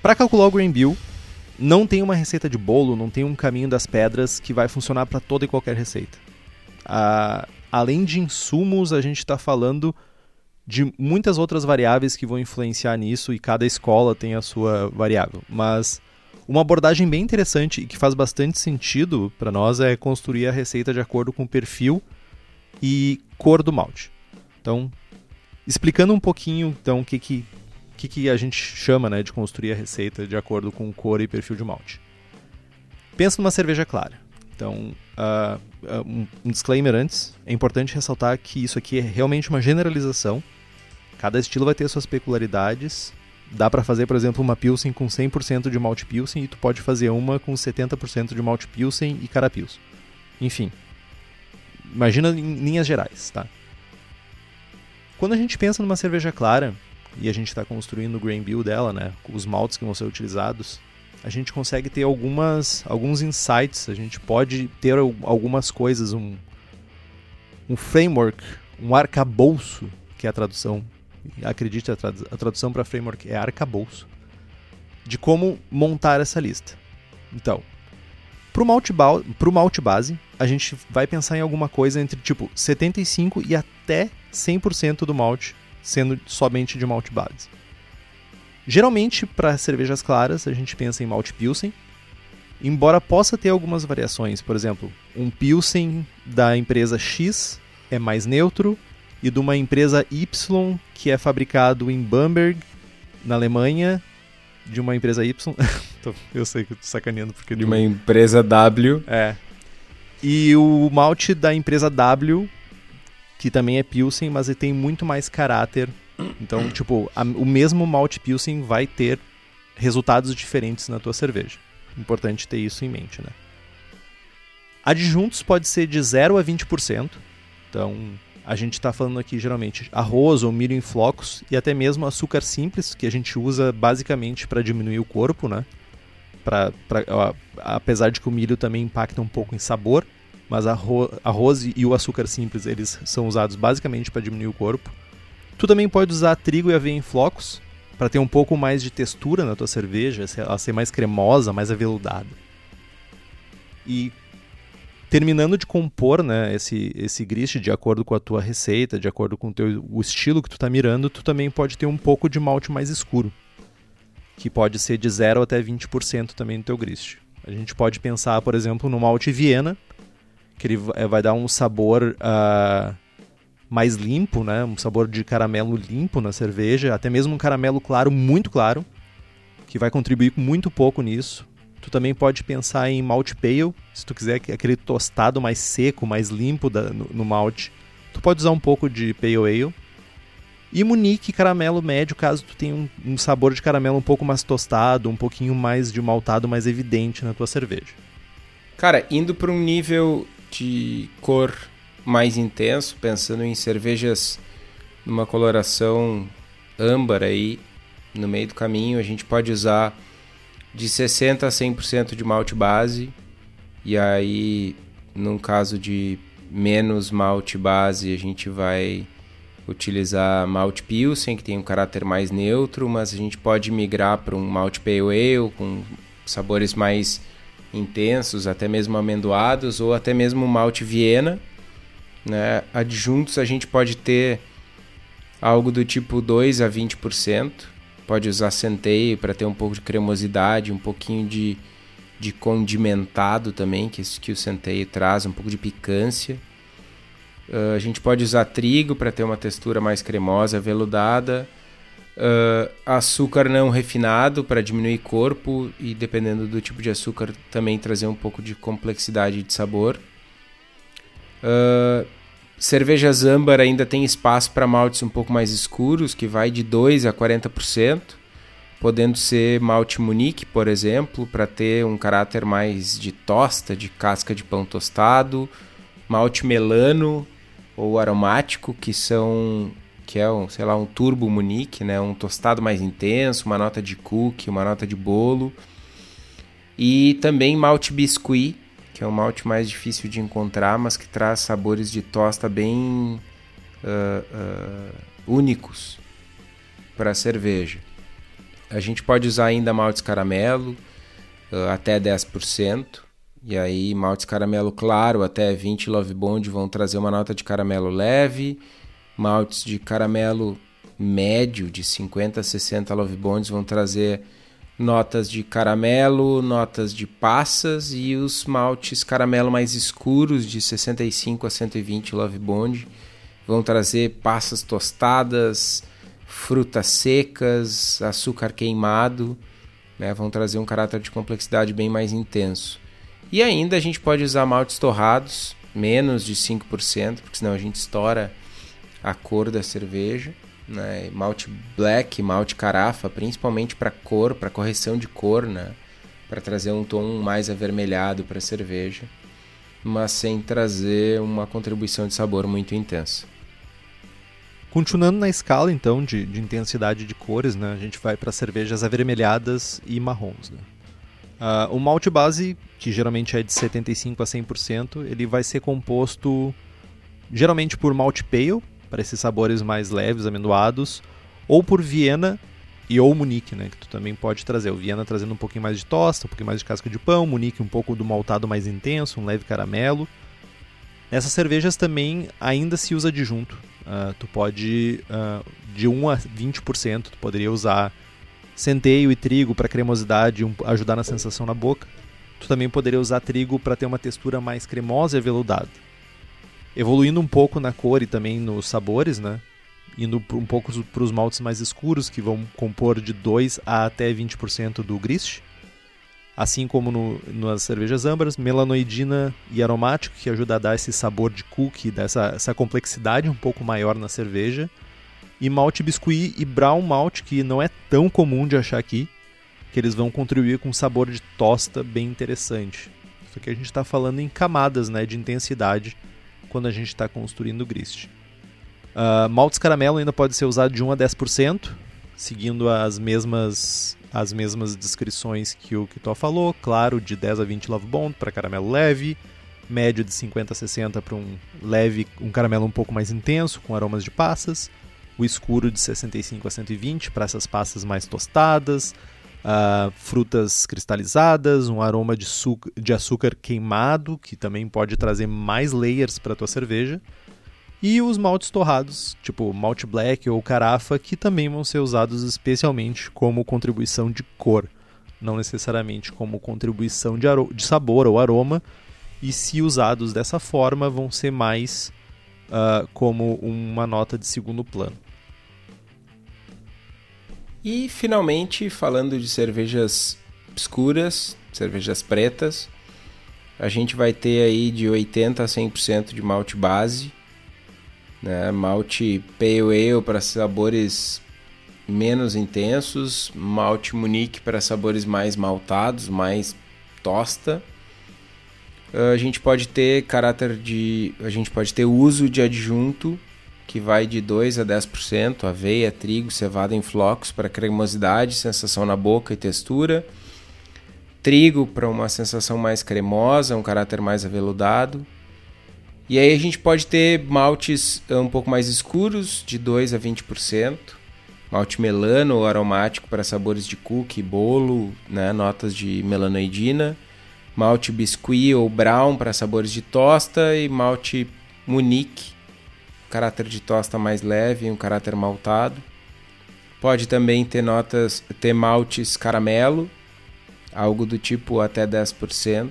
para calcular o grain bill, não tem uma receita de bolo, não tem um caminho das pedras que vai funcionar para toda e qualquer receita. Uh, além de insumos, a gente está falando de muitas outras variáveis que vão influenciar nisso e cada escola tem a sua variável. Mas uma abordagem bem interessante e que faz bastante sentido para nós é construir a receita de acordo com o perfil e cor do malte. Então, explicando um pouquinho então o que, que, que, que a gente chama né, de construir a receita de acordo com cor e perfil de malte. Pensa numa cerveja clara. Então, uh, um, um disclaimer antes: é importante ressaltar que isso aqui é realmente uma generalização. Cada estilo vai ter suas peculiaridades. Dá para fazer, por exemplo, uma Pilsen com 100% de malt Pilsen e tu pode fazer uma com 70% de malt Pilsen e cara. Enfim, imagina em linhas gerais, tá? Quando a gente pensa numa cerveja clara e a gente está construindo o grain bill dela, né, os maltes que vão ser utilizados, a gente consegue ter algumas, alguns insights, a gente pode ter algumas coisas, um, um framework, um arcabouço, que é a tradução, acredite, a, tradu a tradução para framework é arcabouço, de como montar essa lista. Então, para o malte, malte base, a gente vai pensar em alguma coisa entre tipo 75 e até 100% do malte sendo somente de malte base. Geralmente, para cervejas claras, a gente pensa em malte Pilsen, embora possa ter algumas variações. Por exemplo, um Pilsen da empresa X é mais neutro e de uma empresa Y que é fabricado em Bamberg, na Alemanha, de uma empresa Y. (laughs) eu sei que eu tô sacaneando porque de uma empresa W. É. E o malte da empresa W, que também é Pilsen, mas ele tem muito mais caráter então, (clears throat) tipo, a, o mesmo malt pilsen vai ter resultados diferentes na tua cerveja. Importante ter isso em mente, né? Adjuntos pode ser de 0 a 20%. Então, a gente está falando aqui geralmente arroz ou milho em flocos e até mesmo açúcar simples, que a gente usa basicamente para diminuir o corpo, né? Pra, pra, ó, apesar de que o milho também impacta um pouco em sabor, mas arroz, arroz e o açúcar simples eles são usados basicamente para diminuir o corpo. Tu também pode usar trigo e aveia em flocos para ter um pouco mais de textura na tua cerveja, ela ser mais cremosa, mais aveludada. E terminando de compor né, esse, esse grist de acordo com a tua receita, de acordo com o, teu, o estilo que tu está mirando, tu também pode ter um pouco de malte mais escuro, que pode ser de 0 até 20% também no teu grist. A gente pode pensar, por exemplo, no malte Viena, que ele vai dar um sabor uh, mais limpo, né? Um sabor de caramelo limpo na cerveja, até mesmo um caramelo claro, muito claro, que vai contribuir muito pouco nisso. Tu também pode pensar em malte pale, se tu quiser aquele tostado mais seco, mais limpo da, no, no, malte. Tu pode usar um pouco de pale ale. E Munique caramelo médio, caso tu tenha um, um sabor de caramelo um pouco mais tostado, um pouquinho mais de maltado mais evidente na tua cerveja. Cara, indo para um nível de cor mais intenso, pensando em cervejas numa coloração âmbar aí no meio do caminho, a gente pode usar de 60 a 100% de malte base. E aí, num caso de menos malte base, a gente vai utilizar malte pilsen, que tem um caráter mais neutro, mas a gente pode migrar para um malte pale ale com sabores mais intensos, até mesmo amendoados, ou até mesmo malte Viena, né? Adjuntos a gente pode ter algo do tipo 2 a 20%. Pode usar centeio para ter um pouco de cremosidade, um pouquinho de, de condimentado também, que, que o centeio traz, um pouco de picância. Uh, a gente pode usar trigo para ter uma textura mais cremosa, veludada. Uh, açúcar não refinado para diminuir corpo e dependendo do tipo de açúcar também trazer um pouco de complexidade de sabor. Uh, cervejas âmbar ainda tem espaço para maltes um pouco mais escuros, que vai de 2 a 40%, podendo ser malte Munique, por exemplo, para ter um caráter mais de tosta, de casca de pão tostado, malte melano ou aromático, que são que é um, sei lá, um turbo Munique, né, um tostado mais intenso, uma nota de cookie, uma nota de bolo. E também malte biscuit, é um malte mais difícil de encontrar, mas que traz sabores de tosta bem uh, uh, únicos para a cerveja. A gente pode usar ainda maltes caramelo, uh, até 10%, e aí maltes caramelo claro até 20 Love Bond vão trazer uma nota de caramelo leve, maltes de caramelo médio de 50 a 60 Love Bonds vão trazer notas de caramelo, notas de passas e os maltes caramelo mais escuros de 65 a 120 Love Bond vão trazer passas tostadas, frutas secas, açúcar queimado, né? vão trazer um caráter de complexidade bem mais intenso. E ainda a gente pode usar maltes torrados, menos de 5%, porque senão a gente estoura a cor da cerveja. Né? Malte black, malte carafa, principalmente para cor, para correção de cor, né? para trazer um tom mais avermelhado para a cerveja, mas sem trazer uma contribuição de sabor muito intensa. Continuando na escala então de, de intensidade de cores, né, a gente vai para cervejas avermelhadas e marrons. Né? Uh, o malte base, que geralmente é de 75 a 100%, ele vai ser composto geralmente por malte pale, para esses sabores mais leves, amendoados, ou por Viena e ou Munique, né, que tu também pode trazer. O Viena trazendo um pouquinho mais de tosta, um pouquinho mais de casca de pão, Munique um pouco do maltado mais intenso, um leve caramelo. Nessas cervejas também ainda se usa adjunto. Uh, tu pode, uh, de 1 a 20%, tu poderia usar centeio e trigo para cremosidade um, ajudar na sensação na boca. Tu também poderia usar trigo para ter uma textura mais cremosa e aveludada. Evoluindo um pouco na cor e também nos sabores, né? indo um pouco para os maltes mais escuros, que vão compor de 2 a até 20% do grist. Assim como no, nas cervejas âmbaras, melanoidina e aromático, que ajuda a dar esse sabor de cookie, dessa essa complexidade um pouco maior na cerveja. E malte biscuit e brown malt, que não é tão comum de achar aqui, que eles vão contribuir com um sabor de tosta bem interessante. Isso aqui a gente está falando em camadas né, de intensidade quando a gente está construindo o grist. Uh, maltes caramelo ainda pode ser usado de 1 a 10%, seguindo as mesmas, as mesmas descrições que o tu falou. Claro, de 10 a 20 Love Bond para caramelo leve, médio de 50 a 60 para um leve, um caramelo um pouco mais intenso, com aromas de passas. O escuro de 65 a 120 para essas passas mais tostadas. Uh, frutas cristalizadas, um aroma de, de açúcar queimado, que também pode trazer mais layers para tua cerveja. E os maltes torrados, tipo malte black ou carafa, que também vão ser usados especialmente como contribuição de cor, não necessariamente como contribuição de, de sabor ou aroma. E se usados dessa forma, vão ser mais uh, como uma nota de segundo plano. E finalmente, falando de cervejas escuras, cervejas pretas, a gente vai ter aí de 80 a 100% de malte base né? Malte Pale Ale para sabores menos intensos, malte Munique para sabores mais maltados, mais tosta. A gente pode ter caráter de, a gente pode ter uso de adjunto que vai de 2 a 10%, aveia, trigo, cevada em flocos para cremosidade, sensação na boca e textura. Trigo para uma sensação mais cremosa, um caráter mais aveludado. E aí a gente pode ter maltes eh, um pouco mais escuros, de 2 a 20%. Malte melano ou aromático para sabores de cookie, bolo, né, notas de melanoidina. Malte biscuit ou brown para sabores de tosta e malte munique, caráter de tosta mais leve, um caráter maltado. Pode também ter notas, ter maltes caramelo, algo do tipo até 10%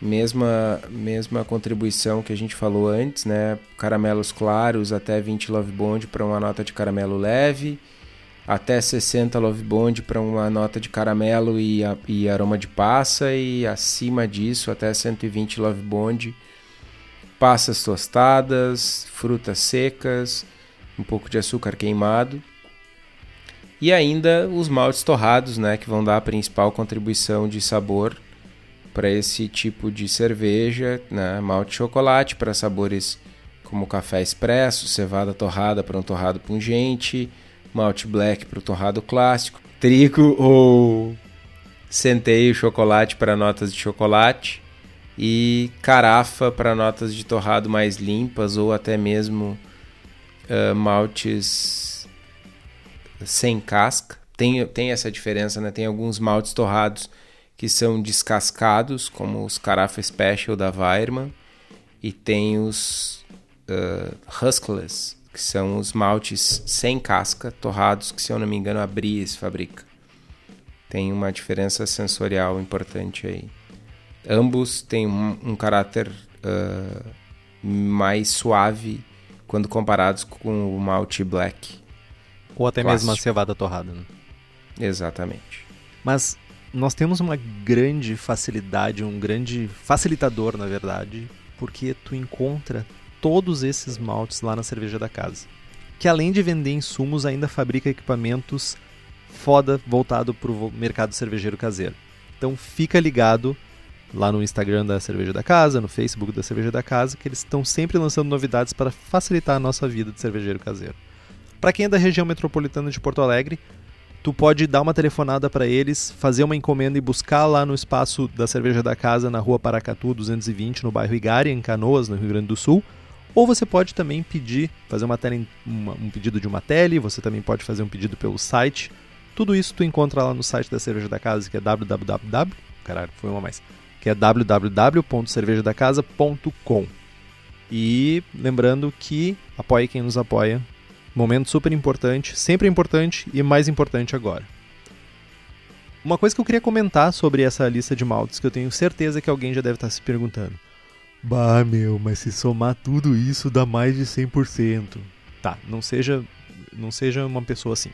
mesma mesma contribuição que a gente falou antes, né? Caramelos claros até 20 Love Bond para uma nota de caramelo leve, até 60 Love Bond para uma nota de caramelo e, e aroma de passa e acima disso até 120 Love Bond passas tostadas, frutas secas, um pouco de açúcar queimado. E ainda os maltes torrados, né, que vão dar a principal contribuição de sabor para esse tipo de cerveja, né? malte chocolate para sabores como café expresso, cevada torrada para um torrado pungente, malte black para o torrado clássico, trigo ou centeio chocolate para notas de chocolate e carafa para notas de torrado mais limpas ou até mesmo uh, maltes sem casca. Tem, tem essa diferença, né? Tem alguns maltes torrados que são descascados, como os Carafa Special da Weirman, e tem os uh, Huskless, que são os maltes sem casca, torrados, que se eu não me engano a Bries fabrica. Tem uma diferença sensorial importante aí. Ambos têm um, um caráter uh, mais suave quando comparados com o malte black. Ou até clássico. mesmo a cevada torrada, né? Exatamente. Mas nós temos uma grande facilidade, um grande facilitador, na verdade, porque tu encontra todos esses maltes lá na cerveja da casa. Que além de vender insumos, ainda fabrica equipamentos foda voltado para o mercado cervejeiro caseiro. Então fica ligado lá no Instagram da Cerveja da Casa, no Facebook da Cerveja da Casa, que eles estão sempre lançando novidades para facilitar a nossa vida de cervejeiro caseiro. Para quem é da região metropolitana de Porto Alegre, tu pode dar uma telefonada para eles, fazer uma encomenda e buscar lá no espaço da Cerveja da Casa, na rua Paracatu 220, no bairro Igari, em Canoas, no Rio Grande do Sul. Ou você pode também pedir, fazer uma tele, uma, um pedido de uma tele, você também pode fazer um pedido pelo site. Tudo isso tu encontra lá no site da Cerveja da Casa, que é www. Caralho, foi uma mais. Que é www.cervejadacasa.com. E lembrando que apoie quem nos apoia. Momento super importante, sempre importante e mais importante agora. Uma coisa que eu queria comentar sobre essa lista de maltes, que eu tenho certeza que alguém já deve estar se perguntando. Bah, meu, mas se somar tudo isso dá mais de 100%. Tá, não seja, não seja uma pessoa assim.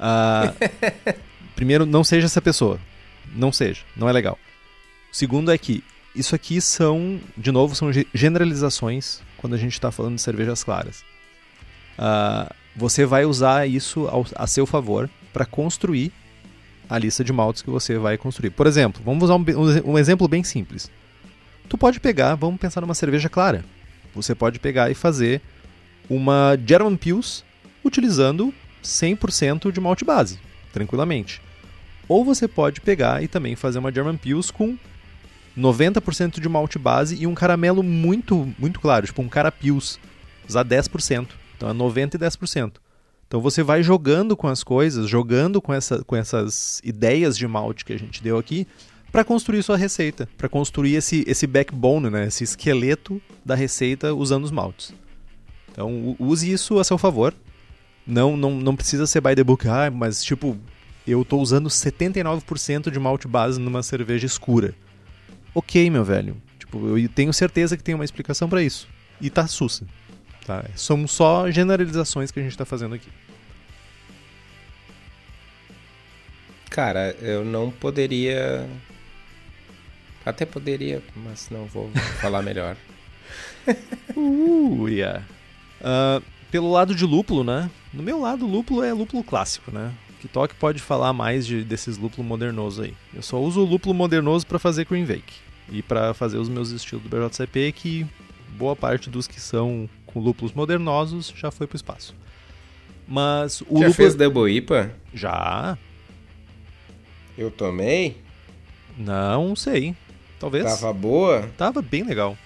Uh, (laughs) primeiro, não seja essa pessoa. Não seja, não é legal. Segundo é que isso aqui são, de novo, são generalizações quando a gente está falando de cervejas claras. Uh, você vai usar isso ao, a seu favor para construir a lista de maltes que você vai construir. Por exemplo, vamos usar um, um exemplo bem simples tu pode pegar, vamos pensar numa cerveja clara. Você pode pegar e fazer uma German Pils utilizando 100% de malte base, tranquilamente. Ou você pode pegar e também fazer uma German Pils com 90% de malte base e um caramelo muito muito claro, tipo um carapils, usar 10%. Então é 90 e 10%. Então você vai jogando com as coisas, jogando com, essa, com essas ideias de malte que a gente deu aqui, para construir sua receita, para construir esse, esse backbone, né, esse esqueleto da receita usando os maltes. Então use isso a seu favor. Não, não, não precisa ser by the book, ah, mas tipo, eu estou usando 79% de malte base numa cerveja escura. Ok, meu velho. Tipo, eu tenho certeza que tem uma explicação para isso. E tá sussa. Tá? São só generalizações que a gente está fazendo aqui. Cara, eu não poderia até poderia, mas não vou falar melhor. uh, yeah. Uh, pelo lado de lúpulo, né? No meu lado, lúpulo é lúpulo clássico, né? Que toque pode falar mais de, desses lúpulos modernosos aí. Eu só uso o lúpulo modernoso para fazer cream Vake e para fazer os meus estilos do BJCP, que boa parte dos que são com lúpulos modernosos já foi pro espaço. Mas o já lúpulo... fez Double IPA? Já. Eu tomei? Não sei. Talvez. Tava boa? Tava bem legal.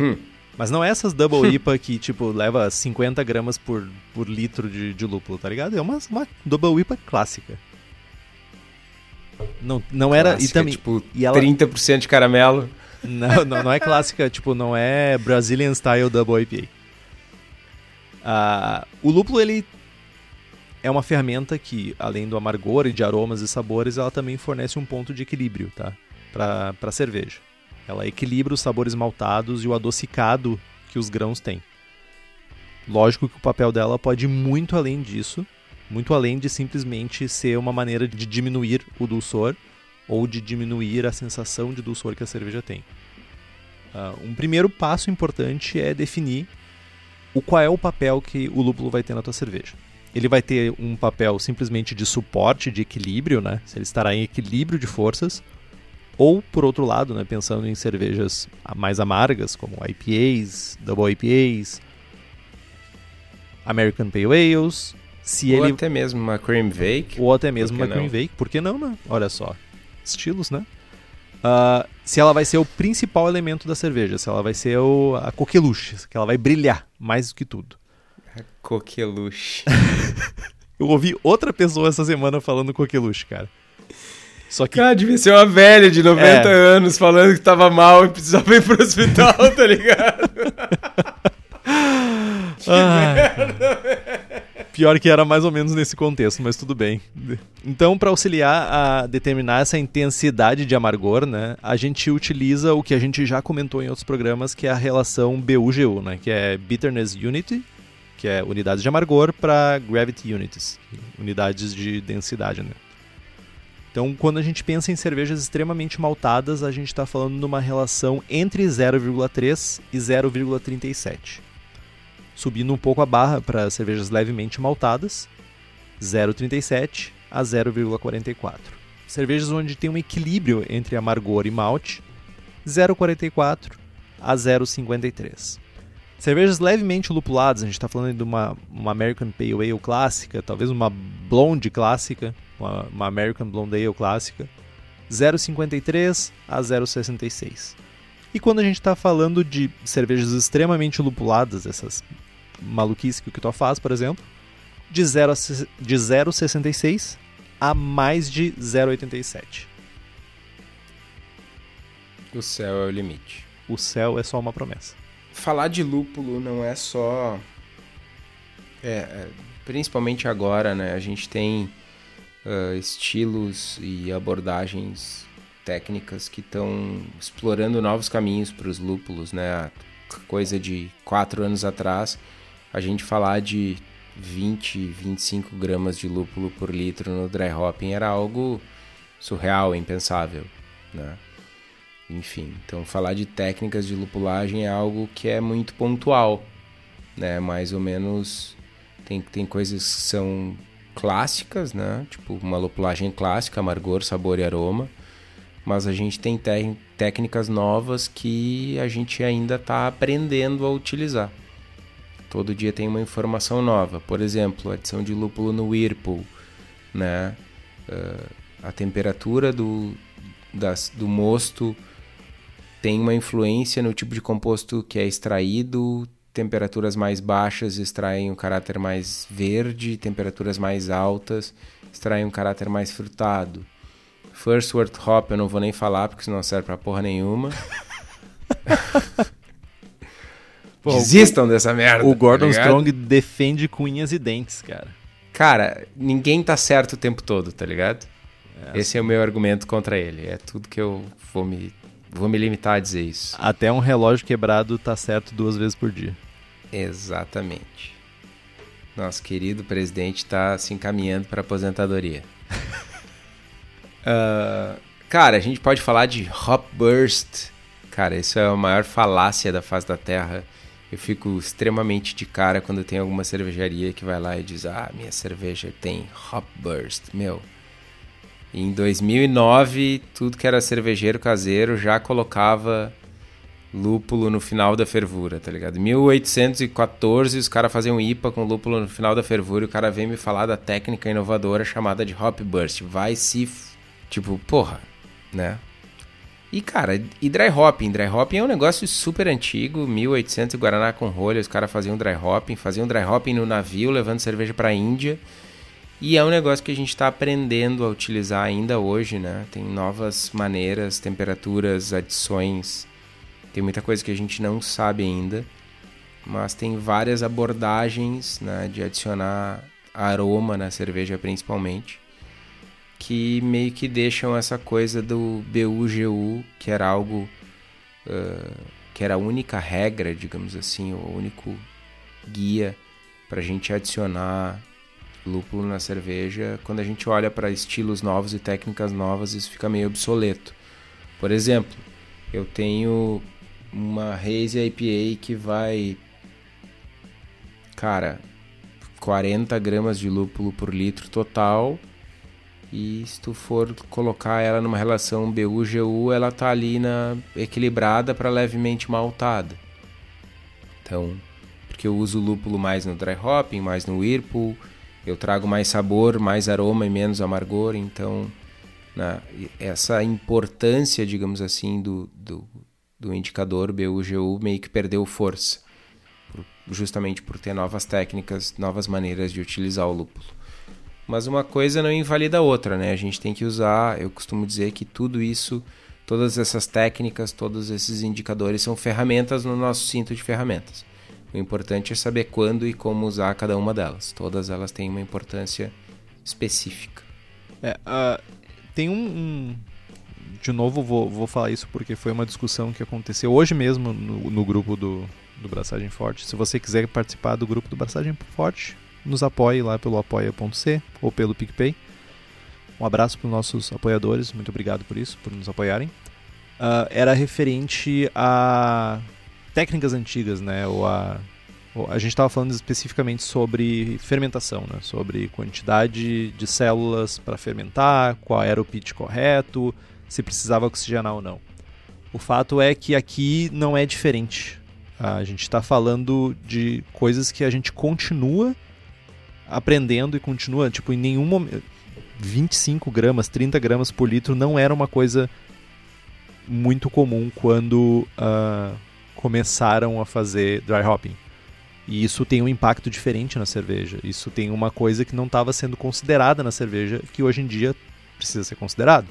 Hum. Mas não é essas Double (laughs) IPA que, tipo, leva 50 gramas por, por litro de, de lúpulo, tá ligado? É uma, uma Double IPA clássica. Não, não era. Clássica, e também. Tipo, e ela, 30% de caramelo. Não, não, não é clássica, (laughs) tipo, não é Brazilian Style Double IPA. Uh, o lúpulo, ele é uma ferramenta que, além do amargor e de aromas e sabores, ela também fornece um ponto de equilíbrio, tá? para a cerveja. Ela equilibra os sabores maltados e o adocicado que os grãos têm. Lógico que o papel dela pode ir muito além disso, muito além de simplesmente ser uma maneira de diminuir o dulçor ou de diminuir a sensação de dulçor que a cerveja tem. Uh, um primeiro passo importante é definir o qual é o papel que o lúpulo vai ter na tua cerveja. Ele vai ter um papel simplesmente de suporte, de equilíbrio, né? Se ele estará em equilíbrio de forças, ou, por outro lado, né, pensando em cervejas mais amargas, como IPAs, Double IPAs, American Pale Ales, se ou ele... até mesmo uma Cream Vake. Ou até mesmo uma Cream Vake, por que não, né? Olha só, estilos, né? Uh, se ela vai ser o principal elemento da cerveja, se ela vai ser o, a coqueluche, que ela vai brilhar mais do que tudo. A coqueluche. (laughs) Eu ouvi outra pessoa essa semana falando coqueluche, cara. Só que. Cara, devia ser uma velha de 90 é. anos falando que tava mal e precisava ir pro hospital, (laughs) tá ligado? que ah, merda, Pior que era mais ou menos nesse contexto, mas tudo bem. Então, para auxiliar a determinar essa intensidade de amargor, né, a gente utiliza o que a gente já comentou em outros programas, que é a relação BU-GU, né, que é Bitterness Unity, que é unidades de amargor, para Gravity Unities, unidades de densidade. Né. Então, quando a gente pensa em cervejas extremamente maltadas, a gente está falando de uma relação entre 0,3 e 0,37. Subindo um pouco a barra para cervejas levemente maltadas, 0,37 a 0,44. Cervejas onde tem um equilíbrio entre amargor e malte, 0,44 a 0,53. Cervejas levemente lupuladas, a gente está falando de uma, uma American Pale Ale clássica, talvez uma Blonde clássica, uma, uma American Blonde Ale clássica, 0,53 a 0,66. E quando a gente está falando de cervejas extremamente lupuladas, essas maluquices que o Kitó faz, por exemplo, de 0,66 a mais de 0,87. O céu é o limite. O céu é só uma promessa. Falar de lúpulo não é só. É, é, principalmente agora, né? A gente tem uh, estilos e abordagens técnicas que estão explorando novos caminhos para os lúpulos, né? Coisa de quatro anos atrás, a gente falar de 20, 25 gramas de lúpulo por litro no dry hopping era algo surreal, impensável, né? Enfim, então falar de técnicas de lupulagem é algo que é muito pontual, né? Mais ou menos tem, tem coisas que são clássicas, né? Tipo uma lupulagem clássica, amargor, sabor e aroma. Mas a gente tem técnicas novas que a gente ainda está aprendendo a utilizar. Todo dia tem uma informação nova. Por exemplo, adição de lúpulo no Whirlpool, né? Uh, a temperatura do, das, do mosto tem uma influência no tipo de composto que é extraído. Temperaturas mais baixas extraem um caráter mais verde, temperaturas mais altas extraem um caráter mais frutado. First Word Hop eu não vou nem falar porque senão não serve pra porra nenhuma. (laughs) Pô, Desistam dessa merda. O Gordon tá Strong defende com unhas e dentes, cara. Cara, ninguém tá certo o tempo todo, tá ligado? É. Esse é o meu argumento contra ele. É tudo que eu vou me, vou me limitar a dizer isso. Até um relógio quebrado tá certo duas vezes por dia. Exatamente. Nosso querido presidente está se encaminhando para aposentadoria. uh, (laughs) cara, a gente pode falar de Hop Burst. Cara, isso é a maior falácia da face da Terra. Eu fico extremamente de cara quando tem alguma cervejaria que vai lá e diz: Ah, minha cerveja tem Hop Burst. Meu. Em 2009, tudo que era cervejeiro caseiro já colocava lúpulo no final da fervura, tá ligado? 1814, os caras faziam IPA com lúpulo no final da fervura e o cara vem me falar da técnica inovadora chamada de Hop Burst. Vai se. Tipo, porra, né? E, cara, e dry hopping? Dry hopping é um negócio super antigo, 1800 Guaraná com rolha, os caras faziam dry hopping, faziam dry hopping no navio, levando cerveja pra Índia. E é um negócio que a gente está aprendendo a utilizar ainda hoje, né? Tem novas maneiras, temperaturas, adições. Tem muita coisa que a gente não sabe ainda. Mas tem várias abordagens né, de adicionar aroma na cerveja, principalmente que meio que deixam essa coisa do BUGU, que era algo uh, que era a única regra, digamos assim, o único guia para a gente adicionar lúpulo na cerveja. Quando a gente olha para estilos novos e técnicas novas, isso fica meio obsoleto. Por exemplo, eu tenho uma Haze IPA que vai, cara, 40 gramas de lúpulo por litro total e se tu for colocar ela numa relação BU-GU, ela tá ali na equilibrada para levemente maltada. Então, porque eu uso lúpulo mais no dry hopping, mais no whirlpool, eu trago mais sabor, mais aroma e menos amargor, então na, essa importância, digamos assim, do, do, do indicador BU-GU meio que perdeu força, justamente por ter novas técnicas, novas maneiras de utilizar o lúpulo. Mas uma coisa não invalida a outra, né? A gente tem que usar, eu costumo dizer que tudo isso, todas essas técnicas, todos esses indicadores são ferramentas no nosso cinto de ferramentas. O importante é saber quando e como usar cada uma delas. Todas elas têm uma importância específica. É, uh, tem um, um, De novo, vou, vou falar isso porque foi uma discussão que aconteceu hoje mesmo no, no grupo do, do Braçagem Forte. Se você quiser participar do grupo do Braçagem Forte, nos apoie lá pelo apoia.c ou pelo PicPay. um abraço para os nossos apoiadores, muito obrigado por isso, por nos apoiarem. Uh, era referente a técnicas antigas, né? Ou a, ou a gente estava falando especificamente sobre fermentação, né? Sobre quantidade de células para fermentar, qual era o pitch correto, se precisava oxigenar ou não. O fato é que aqui não é diferente. A gente está falando de coisas que a gente continua aprendendo e continua, tipo, em nenhum momento. 25 gramas, 30 gramas por litro não era uma coisa muito comum quando uh, começaram a fazer dry hopping. E isso tem um impacto diferente na cerveja. Isso tem uma coisa que não estava sendo considerada na cerveja, que hoje em dia precisa ser considerado.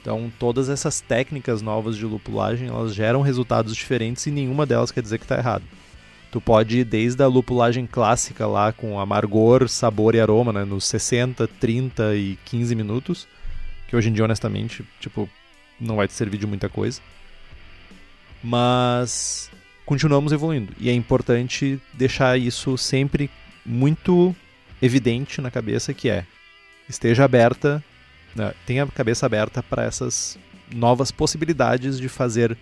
Então, todas essas técnicas novas de lupulagem, elas geram resultados diferentes e nenhuma delas quer dizer que está errado. Tu pode ir desde a lupulagem clássica lá com amargor, sabor e aroma, né, nos 60, 30 e 15 minutos, que hoje em dia honestamente, tipo, não vai te servir de muita coisa. Mas continuamos evoluindo e é importante deixar isso sempre muito evidente na cabeça que é esteja aberta né, tenha a cabeça aberta para essas novas possibilidades de fazer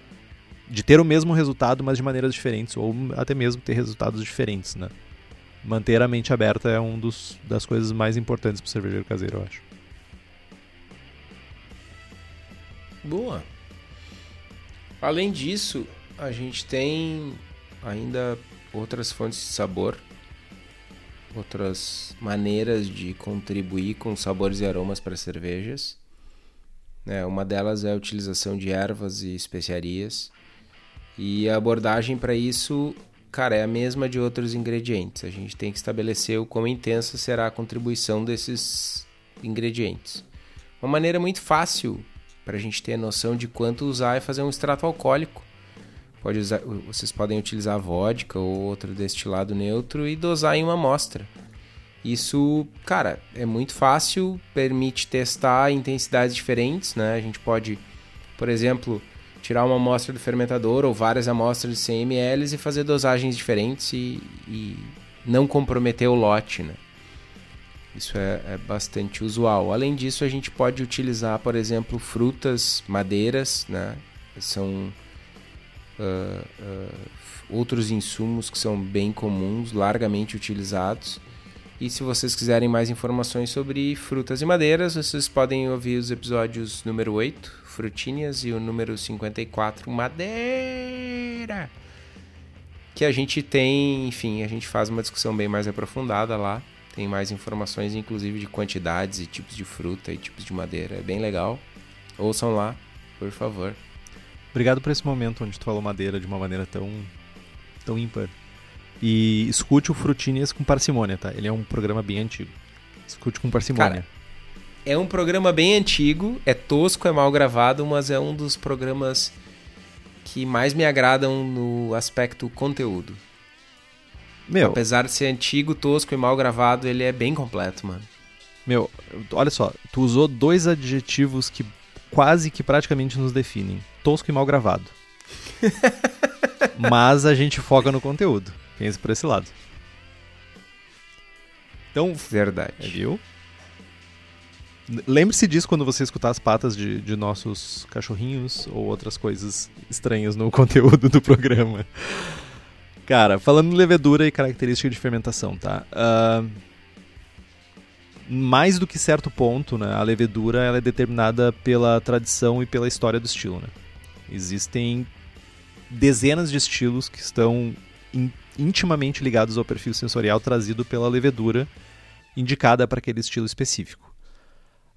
de ter o mesmo resultado, mas de maneiras diferentes, ou até mesmo ter resultados diferentes, né? Manter a mente aberta é um dos das coisas mais importantes para o cervejeiro caseiro, eu acho. Boa. Além disso, a gente tem ainda outras fontes de sabor outras maneiras de contribuir com sabores e aromas para cervejas. É, uma delas é a utilização de ervas e especiarias. E a abordagem para isso, cara, é a mesma de outros ingredientes. A gente tem que estabelecer o quão intensa será a contribuição desses ingredientes. Uma maneira muito fácil para a gente ter noção de quanto usar é fazer um extrato alcoólico Pode usar, vocês podem utilizar vodka ou outro destilado neutro e dosar em uma amostra. Isso, cara, é muito fácil, permite testar intensidades diferentes, né? A gente pode, por exemplo, tirar uma amostra do fermentador ou várias amostras de 100 ml e fazer dosagens diferentes e, e não comprometer o lote, né? Isso é, é, bastante usual. Além disso, a gente pode utilizar, por exemplo, frutas, madeiras, né? São uh, outros insumos que são bem comuns, largamente utilizados. E se vocês quiserem mais informações sobre frutas e madeiras, vocês podem ouvir os episódios número 8, frutinhas, e o número 54, madeira. Que a gente tem, enfim, a gente faz uma discussão bem mais aprofundada lá. Tem mais informações, inclusive, de quantidades e tipos de fruta e tipos de madeira. É bem legal. Ouçam lá, por favor. Obrigado por esse momento onde tu falou madeira de uma maneira tão, tão ímpar. E escute o Frutinhas com parcimônia, tá? Ele é um programa bem antigo. Escute com parcimônia. Cara, é um programa bem antigo, é tosco, é mal gravado, mas é um dos programas que mais me agradam no aspecto conteúdo. Meu. Apesar de ser antigo, tosco e mal gravado, ele é bem completo, mano. Meu, olha só, tu usou dois adjetivos que quase que praticamente nos definem: tosco e mal gravado. Mas a gente foca no conteúdo. Pense por esse lado. Então, verdade. Viu? Lembre-se disso quando você escutar as patas de, de nossos cachorrinhos ou outras coisas estranhas no (laughs) conteúdo do programa. Cara, falando em levedura e característica de fermentação, tá? Uh, mais do que certo ponto, né, a levedura ela é determinada pela tradição e pela história do estilo. Né? Existem dezenas de estilos que estão in, intimamente ligados ao perfil sensorial trazido pela levedura indicada para aquele estilo específico.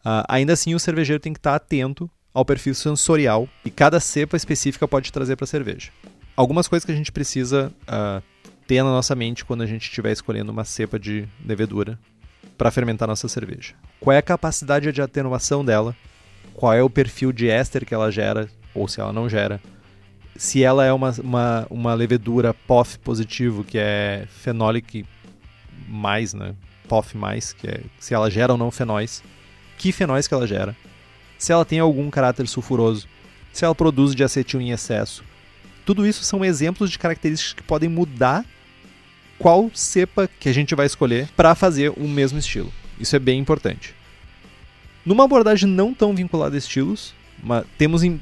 Uh, ainda assim, o cervejeiro tem que estar atento ao perfil sensorial que cada cepa específica pode trazer para a cerveja. Algumas coisas que a gente precisa uh, ter na nossa mente quando a gente estiver escolhendo uma cepa de levedura para fermentar nossa cerveja. Qual é a capacidade de atenuação dela? Qual é o perfil de éster que ela gera, ou se ela não gera? Se ela é uma, uma, uma levedura POF positivo, que é fenólico mais, né? POF mais, que é se ela gera ou não fenóis. Que fenóis que ela gera? Se ela tem algum caráter sulfuroso? Se ela produz diacetil em excesso? Tudo isso são exemplos de características que podem mudar qual cepa que a gente vai escolher para fazer o mesmo estilo. Isso é bem importante. Numa abordagem não tão vinculada a estilos, temos em,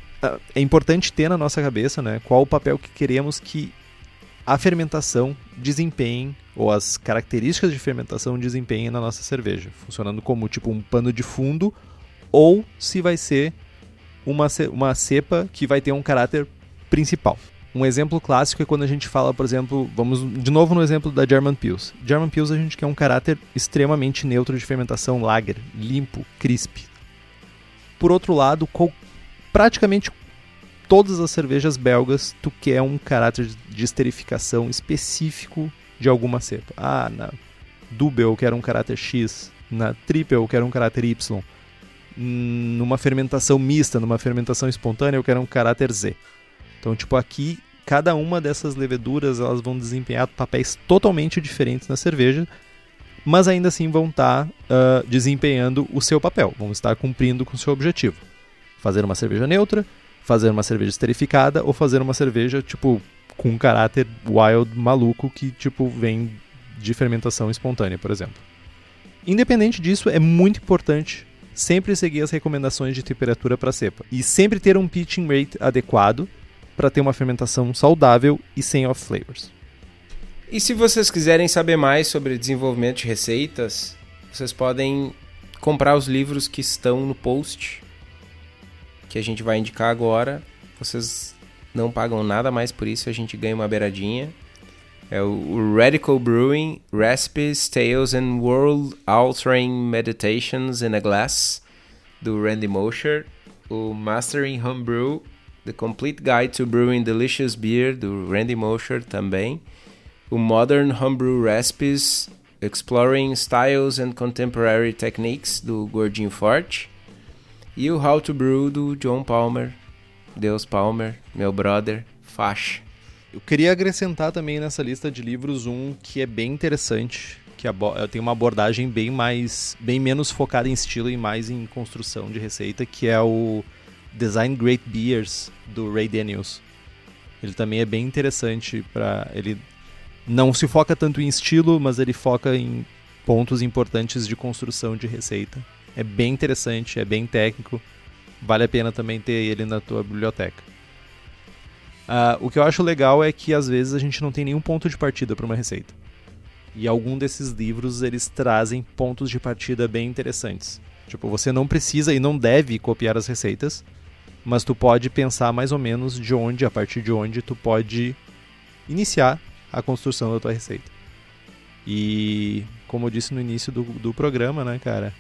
é importante ter na nossa cabeça né, qual o papel que queremos que a fermentação desempenhe, ou as características de fermentação desempenhem na nossa cerveja, funcionando como tipo um pano de fundo, ou se vai ser uma, uma cepa que vai ter um caráter principal. Um exemplo clássico é quando a gente fala, por exemplo, vamos de novo no exemplo da German Pils. German Pils a gente quer um caráter extremamente neutro de fermentação lager, limpo, crisp. Por outro lado, praticamente todas as cervejas belgas tu quer um caráter de esterificação específico de alguma cepa. Ah, na Double eu quero um caráter X, na Triple eu quero um caráter Y. Numa fermentação mista, numa fermentação espontânea eu quero um caráter Z. Então, tipo, aqui, cada uma dessas leveduras elas vão desempenhar papéis totalmente diferentes na cerveja, mas ainda assim vão estar tá, uh, desempenhando o seu papel, vão estar cumprindo com o seu objetivo. Fazer uma cerveja neutra, fazer uma cerveja esterificada ou fazer uma cerveja, tipo, com um caráter wild maluco que, tipo, vem de fermentação espontânea, por exemplo. Independente disso, é muito importante sempre seguir as recomendações de temperatura para cepa e sempre ter um pitching rate adequado para ter uma fermentação saudável e sem off flavors. E se vocês quiserem saber mais sobre desenvolvimento de receitas, vocês podem comprar os livros que estão no post que a gente vai indicar agora. Vocês não pagam nada mais por isso, a gente ganha uma beiradinha. É o Radical Brewing Recipes, Tales and World Altering Meditations in a Glass, do Randy Mosher. O Mastering Homebrew The Complete Guide to Brewing Delicious Beer, do Randy Mosher também. O Modern Homebrew Recipes, Exploring Styles and Contemporary Techniques, do Gordinho Forte. E o How to Brew, do John Palmer, Deus Palmer, meu brother, faixa. Eu queria acrescentar também nessa lista de livros um que é bem interessante, que tem uma abordagem bem mais, bem menos focada em estilo e mais em construção de receita, que é o Design Great Beers do Ray Daniels. Ele também é bem interessante para ele não se foca tanto em estilo, mas ele foca em pontos importantes de construção de receita. É bem interessante, é bem técnico. Vale a pena também ter ele na tua biblioteca. Uh, o que eu acho legal é que às vezes a gente não tem nenhum ponto de partida para uma receita. E algum desses livros eles trazem pontos de partida bem interessantes. Tipo, você não precisa e não deve copiar as receitas, mas tu pode pensar mais ou menos de onde, a partir de onde tu pode iniciar a construção da tua receita. E como eu disse no início do, do programa, né, cara,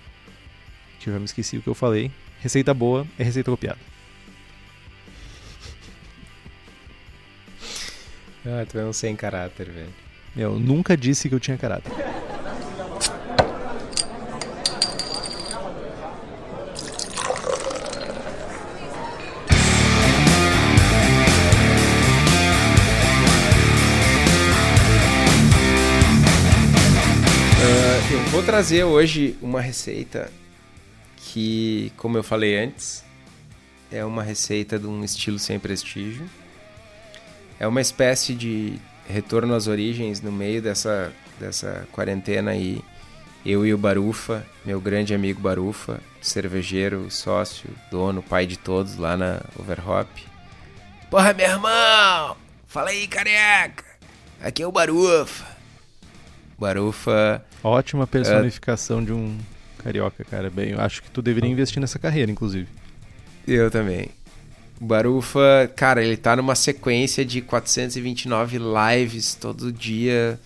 que eu já me esqueci o que eu falei, receita boa é receita copiada. (laughs) Ah, tu é um sem caráter, velho. Eu nunca disse que eu tinha caráter. Vou trazer hoje uma receita que, como eu falei antes, é uma receita de um estilo sem prestígio. É uma espécie de retorno às origens no meio dessa, dessa quarentena aí. Eu e o Barufa, meu grande amigo Barufa, cervejeiro, sócio, dono, pai de todos lá na Overhop. Porra, meu irmão! Fala aí, careca! Aqui é o Barufa. Barufa. Ótima personificação é... de um carioca, cara. Bem, eu acho que tu deveria investir nessa carreira, inclusive. Eu também. Barufa, cara, ele tá numa sequência de 429 lives todo dia.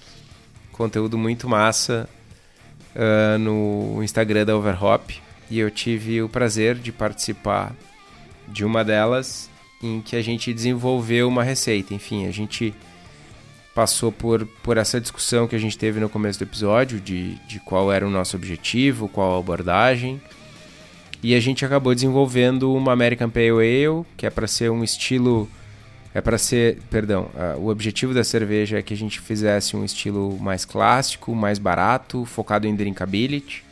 Conteúdo muito massa uh, no Instagram da Overhop. E eu tive o prazer de participar de uma delas em que a gente desenvolveu uma receita. Enfim, a gente passou por, por essa discussão que a gente teve no começo do episódio de, de qual era o nosso objetivo, qual a abordagem. E a gente acabou desenvolvendo uma American Pale Ale, que é para ser um estilo. É para ser. Perdão, uh, o objetivo da cerveja é que a gente fizesse um estilo mais clássico, mais barato, focado em drinkability.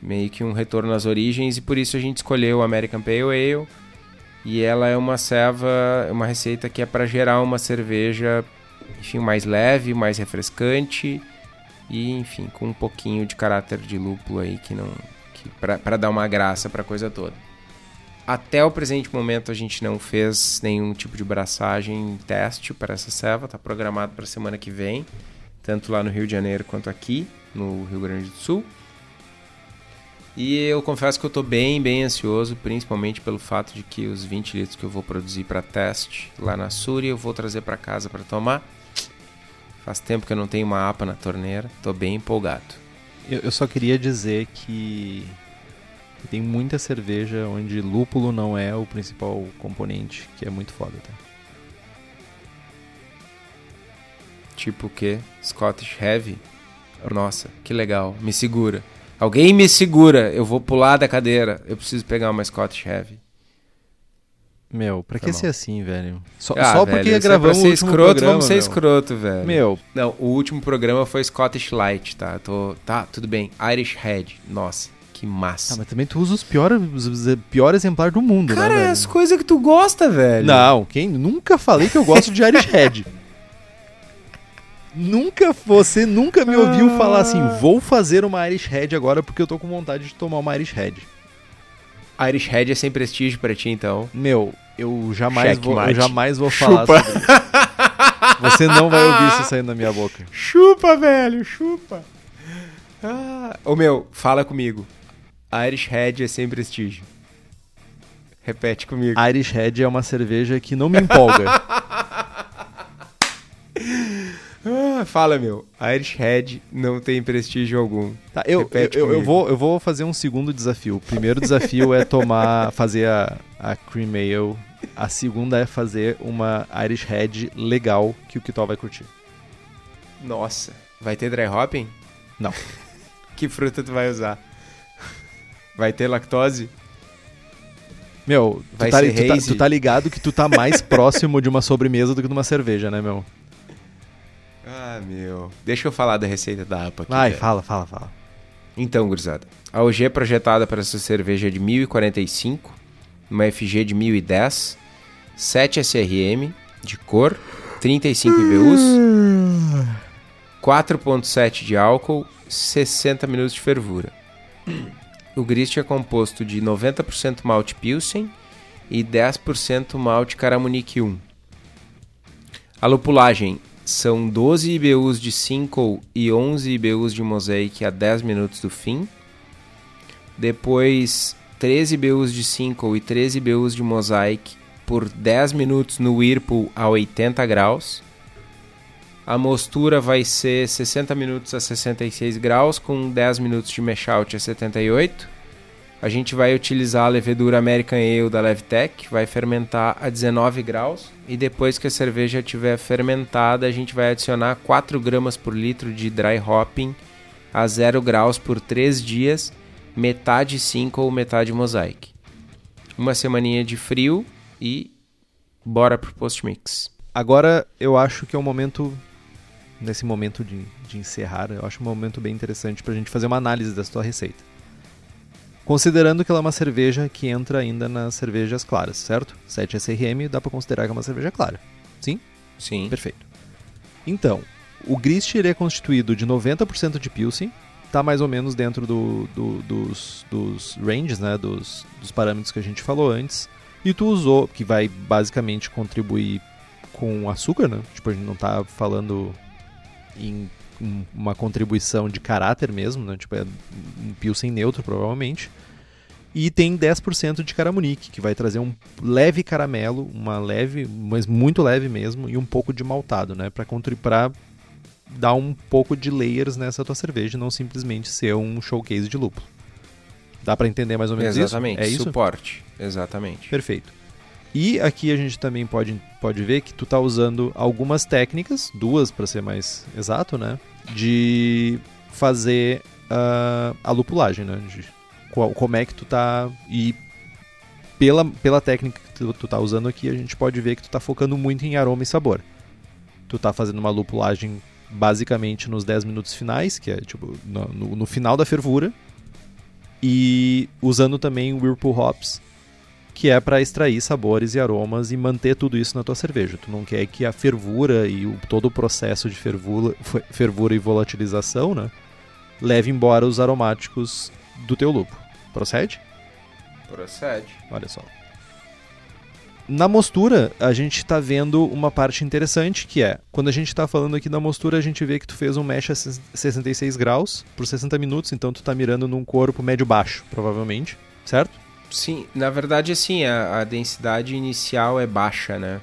Meio que um retorno às origens, e por isso a gente escolheu a American Pale Ale. E ela é uma ceva, uma receita que é para gerar uma cerveja enfim, mais leve, mais refrescante e, enfim, com um pouquinho de caráter de lúpulo aí que não, para dar uma graça para a coisa toda. Até o presente momento a gente não fez nenhum tipo de braçagem teste para essa ceva, está programado para semana que vem, tanto lá no Rio de Janeiro quanto aqui no Rio Grande do Sul. E eu confesso que eu estou bem, bem ansioso, principalmente pelo fato de que os 20 litros que eu vou produzir para teste lá na Suri eu vou trazer para casa para tomar. Faz tempo que eu não tenho uma APA na torneira, estou bem empolgado. Eu, eu só queria dizer que tem muita cerveja onde lúpulo não é o principal componente, que é muito foda, tá? Tipo o quê? Scottish Heavy? Nossa, que legal. Me segura. Alguém me segura. Eu vou pular da cadeira. Eu preciso pegar uma Scottish Heavy. Meu, pra Tá que ser assim, velho? Só, Ah, só velho, porque é gravamos pra ser o último escroto, programa, vamos ser meu. escroto, velho. Meu, Não, o último programa foi Scottish Light, tá? Tô, tá, tudo bem. Irish Head. Nossa, que massa. tá, mas também tu usa os piores, pior exemplar do mundo, Cara, né, é velho? as coisas que tu gosta, velho. Não, quem? Nunca falei que eu gosto de Irish Head. (laughs) nunca, você nunca me ouviu Ah. falar assim, vou fazer uma Irish Head agora porque eu tô com vontade de tomar uma Irish Head. Irish Head é sem prestígio pra ti, então. Meu, eu jamais, vou, eu Checkmate. jamais vou falar Chupa. sobre isso. Você não vai ouvir isso saindo da minha boca. Chupa, velho, chupa. Ah, ô meu, fala comigo. Irish Head é sem prestígio. Repete comigo. Irish Head é uma cerveja que não me empolga. (laughs) Ah, fala, meu. Irish Head não tem prestígio algum. Tá, eu, Repete eu, eu, comigo. vou, eu vou fazer um segundo desafio. O primeiro desafio é tomar, (laughs) fazer a, a Cream Ale. A segunda é fazer uma Irish Head legal que o Kitó vai curtir. Nossa, vai ter dry hopping? Não. (laughs) Que fruta tu vai usar? Vai ter lactose? Meu, tu Vai tá, tu, tá, hazy? tu tá ligado que tu tá mais (laughs) próximo de uma sobremesa do que de uma cerveja, né, meu? Ah, meu. Deixa eu falar da receita da APA aqui. Vai, velho. fala, fala, fala. Então, gurizada, a OG projetada para essa cerveja é de 1045, uma FG de 1010, 7 SRM de cor, 35 IBUs, 4.7 de álcool, 60 minutos de fervura. O grist é composto de 90% malte Pilsen e 10% malte Caramunique 1. A lupulagem são 12 IBUs de Simcoe e 11 IBUs de Mosaic a 10 minutos do fim. Depois 13 IBUs de Simcoe e 13 IBUs de Mosaic por 10 minutos no Whirlpool a 80 graus. A mostura vai ser 60 minutos a 66 graus com 10 minutos de mashout a 78. A gente vai utilizar a levedura American Ale da Levtech, vai fermentar a 19 graus e depois que a cerveja estiver fermentada, a gente vai adicionar 4 gramas por litro de dry hopping a 0 graus por 3 dias, metade 5 ou metade mosaic. Uma semaninha de frio e bora pro post mix. Agora eu acho que é um momento, nesse momento de, de encerrar, eu acho um momento bem interessante pra gente fazer uma análise dessa tua receita. Considerando que ela é uma cerveja que entra ainda nas cervejas claras, certo? 7 SRM dá pra considerar que é uma cerveja clara. Sim? Sim. Perfeito. Então, o grist ele é constituído de 90% de Pilsen, tá mais ou menos dentro do, do- dos, dos ranges, né, dos, dos parâmetros que a gente falou antes, e tu usou, que vai basicamente contribuir com açúcar, né, tipo, a gente não tá falando em uma contribuição de caráter mesmo, né, tipo, é um Pilsen neutro provavelmente, e tem 10% de caramunique, que vai trazer um leve caramelo, uma leve, mas muito leve mesmo, e um pouco de maltado, né? Pra, pra dar um pouco de layers nessa tua cerveja, e não simplesmente ser um showcase de lúpulo. Dá pra entender mais ou menos Exatamente. isso? É isso? Suporte. Exatamente. Perfeito. E aqui a gente também pode, pode ver que tu tá usando algumas técnicas, duas para ser mais exato, né? De fazer ah, a lupulagem, né? De qual- como é que tu tá. E pela, pela técnica que tu, tu tá usando aqui, a gente pode ver que tu tá focando muito em aroma e sabor. Tu tá fazendo uma lupulagem basicamente nos 10 minutos finais, que é tipo no, no- no final da fervura. E usando também o Whirlpool Hops, que é para extrair sabores e aromas e manter tudo isso na tua cerveja. Tu não quer que a fervura e o, todo o processo de fervura, fe- fervura e volatilização, né, leve embora os aromáticos do teu lúpulo. Procede? Procede. Olha só. Na mostura, a gente está vendo uma parte interessante, que é, quando a gente está falando aqui da mostura, a gente vê que tu fez um mesh a 66 graus por 60 minutos, então tu está mirando num corpo médio-baixo, provavelmente, certo? Sim, na verdade, assim, a, a, densidade inicial é baixa, né?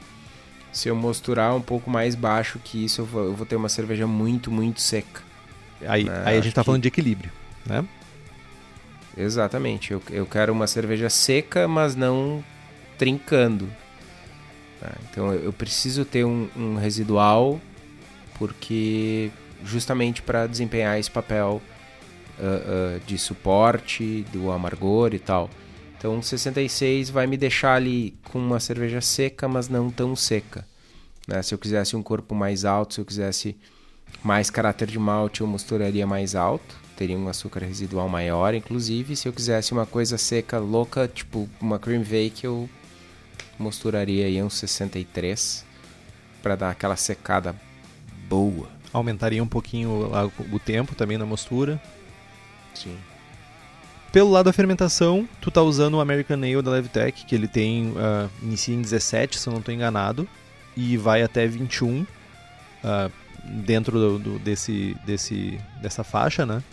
Se eu mosturar um pouco mais baixo que isso, eu vou, eu vou ter uma cerveja muito, muito seca. Aí, né? aí a gente está que... falando de equilíbrio, né? Exatamente. Eu, eu quero uma cerveja seca, mas não trincando. Tá? Então eu preciso ter um, um residual porque justamente para desempenhar esse papel uh, uh, de suporte do amargor e tal. Então 66 vai me deixar ali com uma cerveja seca, mas não tão seca. Né? Se eu quisesse um corpo mais alto, se eu quisesse mais caráter de malte, eu mosturaria mais alto teria um açúcar residual maior, inclusive. Se eu quisesse uma coisa seca, louca, tipo uma cream bake, eu mosturaria aí uns 63 para dar aquela secada boa. Aumentaria um pouquinho o tempo também na mostura. Sim. Pelo lado da fermentação, tu tá usando o American Ale da Levtech, que ele tem uh, inicia em 17, se eu não estou enganado, e vai até 21 uh, ah, dentro do, do, desse, desse, dessa faixa, né?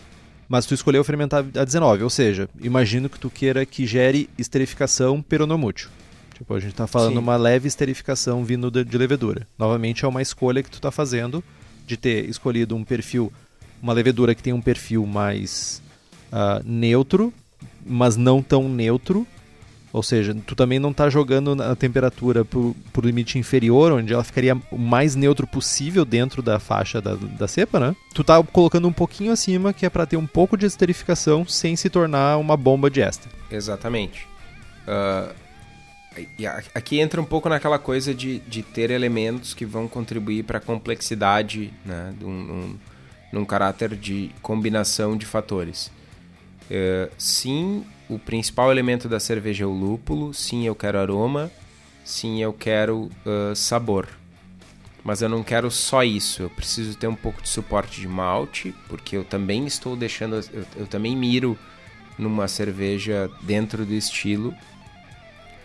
mas tu escolheu fermentar a 19, ou seja, imagino que tu queira que gere esterificação peronomútil. Tipo, a gente está falando Sim. uma leve esterificação vindo de, de, levedura. Novamente é uma escolha que tu está fazendo de ter escolhido um perfil, uma levedura que tem um perfil mais uh, neutro, mas não tão neutro, ou seja, tu também não está jogando a temperatura por, por limite inferior, onde ela ficaria o mais neutro possível dentro da faixa da, da cepa, né? Tu tá colocando um pouquinho acima, que é para ter um pouco de esterificação sem se tornar uma bomba de éster. Exatamente. Uh, aqui entra um pouco naquela coisa de, de ter elementos que vão contribuir para a complexidade, né? De um, um, num caráter de combinação de fatores. Uh, sim, o principal elemento da cerveja é o lúpulo. Sim, eu quero aroma. Sim, eu quero uh, sabor. Mas eu não quero só isso. Eu preciso ter um pouco de suporte de malte, porque eu também estou deixando. Eu, eu também miro numa cerveja dentro do estilo.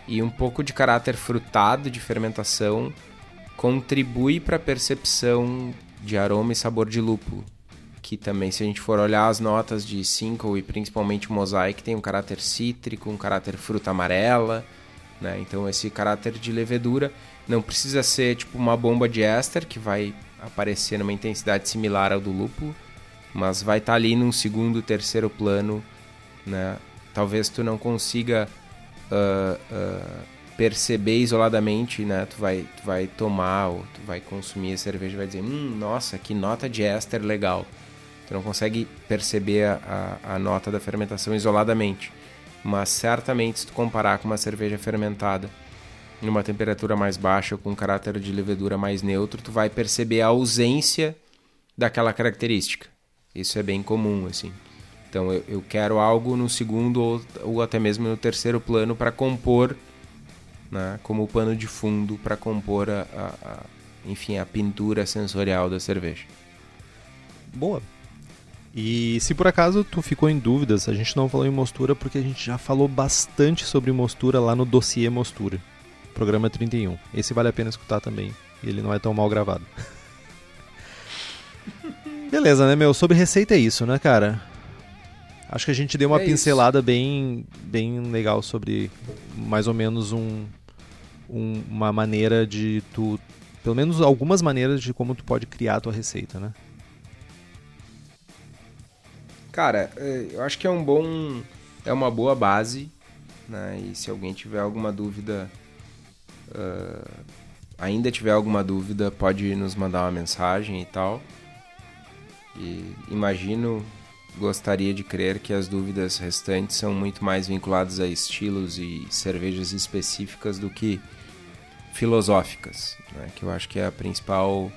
E um pouco de caráter frutado de fermentação contribui para a percepção de aroma e sabor de lúpulo que também, se a gente for olhar as notas de Cinco e principalmente Mosaic, tem um caráter cítrico, um caráter fruta amarela, né? Então esse caráter de levedura não precisa ser tipo uma bomba de éster que vai aparecer numa intensidade similar ao do lúpulo, mas vai estar tá ali num segundo, terceiro plano, né? Talvez tu não consiga uh, uh, perceber isoladamente, né? Tu vai, tu vai tomar ou tu vai consumir a cerveja e vai dizer, hum, nossa, que nota de éster legal. Tu não consegue perceber a, a, a nota da fermentação isoladamente. Mas certamente, se tu comparar com uma cerveja fermentada numa temperatura mais baixa, com um caráter de levedura mais neutro, tu vai perceber a ausência daquela característica. Isso é bem comum, assim. Então eu, eu quero algo no segundo ou, ou até mesmo no terceiro plano para compor, né, como pano de fundo para compor a, a, a, enfim, a pintura sensorial da cerveja. Boa. E se por acaso tu ficou em dúvidas, a gente não falou em mostura porque a gente já falou bastante sobre mostura lá no dossiê Mostura, programa 31. Esse vale a pena escutar também, ele não é tão mal gravado. (laughs) Beleza, né, meu? Sobre receita é isso, né, cara? Acho que a gente deu uma é pincelada bem, bem legal sobre mais ou menos um, um, uma maneira de tu. Pelo menos algumas maneiras de como tu pode criar a tua receita, né? Cara, é, eu acho que é um bom. É uma boa base. Né? E se alguém tiver alguma dúvida. Uh, ainda tiver alguma dúvida, pode nos mandar uma mensagem e tal. E imagino, gostaria de crer que as dúvidas restantes são muito mais vinculadas a estilos e cervejas específicas do que filosóficas, né? que eu acho que é a principal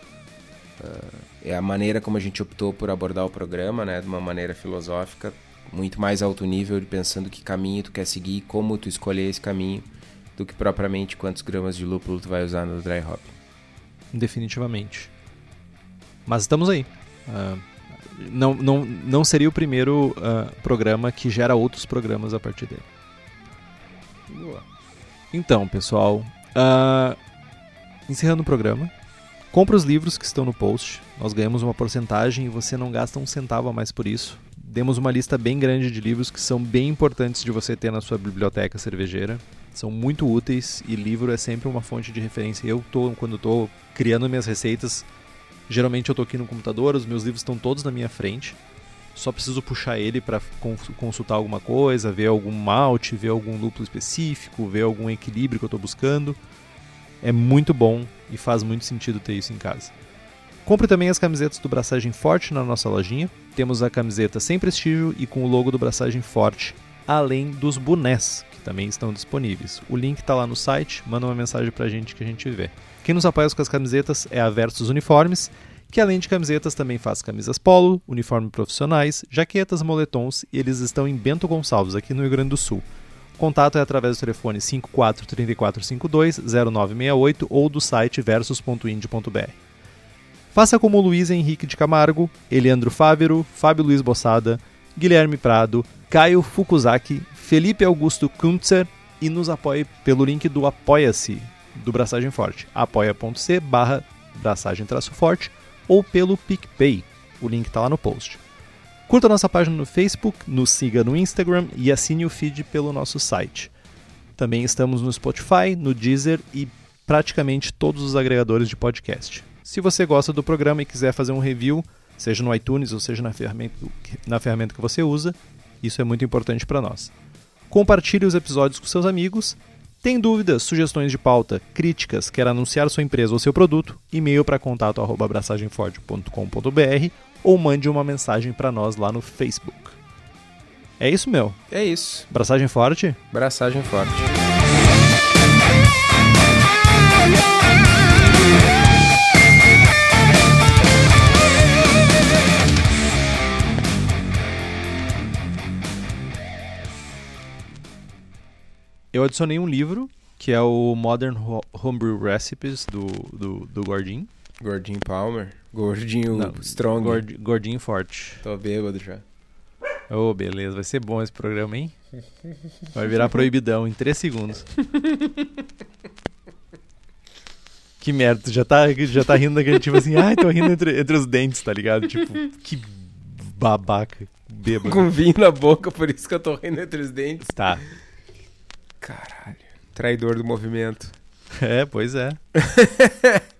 é a maneira como a gente optou por abordar o programa, né, de uma maneira filosófica, muito mais alto nível, de pensando que caminho tu quer seguir, como tu escolher esse caminho, do que propriamente quantos gramas de lúpulo tu vai usar no dry hop. Definitivamente. Mas estamos aí. Uh, não, não, não seria o primeiro uh, programa que gera outros programas a partir dele. Boa. Então, pessoal, uh, encerrando o programa, compre os livros que estão no post. Nós ganhamos uma porcentagem e você não gasta um centavo a mais por isso. Demos uma lista bem grande de livros que são bem importantes de você ter na sua biblioteca cervejeira. São muito úteis e livro é sempre uma fonte de referência. Eu tô quando estou criando minhas receitas, geralmente eu estou aqui no computador, os meus livros estão todos na minha frente. Só preciso puxar ele para consultar alguma coisa, ver algum malte, ver algum lúpulo específico, ver algum equilíbrio que eu estou buscando. É muito bom e faz muito sentido ter isso em casa. Compre também as camisetas do Braçagem Forte na nossa lojinha. Temos a camiseta sem prestígio e com o logo do Braçagem Forte, além dos bonés, que também estão disponíveis. O link está lá no site, manda uma mensagem para a gente que a gente vê. Quem nos apoia com as camisetas é a Versus Uniformes, que além de camisetas também faz camisas polo, uniformes profissionais, jaquetas, moletons e eles estão em Bento Gonçalves, aqui no Rio Grande do Sul. Contato é através do telefone 54 3452 0968 ou do site versus.ind.br. Faça como Luiz Henrique de Camargo, Eliandro Fávero, Fábio Luiz Bossada, Guilherme Prado, Caio Fukuzaki, Felipe Augusto Kuntzer e nos apoie pelo link do Apoia-se do Braçagem Forte, apoia.c barra braçagem forte ou pelo PicPay, o link está lá no post. Curta nossa página no Facebook, nos siga no Instagram e assine o feed pelo nosso site. Também estamos no Spotify, no Deezer e praticamente todos os agregadores de podcast. Se você gosta do programa e quiser fazer um review, seja no iTunes ou seja na ferramenta, na ferramenta que você usa, isso é muito importante para nós. Compartilhe os episódios com seus amigos. Tem dúvidas, sugestões de pauta, críticas, quer anunciar sua empresa ou seu produto? E-mail para contato@abraçagemforte.com.br ou mande uma mensagem para nós lá no Facebook. É isso, meu. É isso. Braçagem forte? Braçagem forte. Eu adicionei um livro, que é o Modern Homebrew Recipes, do, do, do Gordinho. Gordinho Palmer. Gordinho Não, Strong. Gord, gordinho Forte. Tô bêbado já. Ô, oh, beleza. Vai ser bom esse programa, hein? Vai virar proibidão em 3 segundos. (laughs) que merda, tu já tá, já tá rindo daquele tipo assim, ai, tô rindo entre, entre os dentes, tá ligado? Tipo, que babaca, bêbado. Com vinho na boca, por isso que eu tô rindo entre os dentes. Tá. Caralho. Traidor do movimento. É, pois é. (laughs)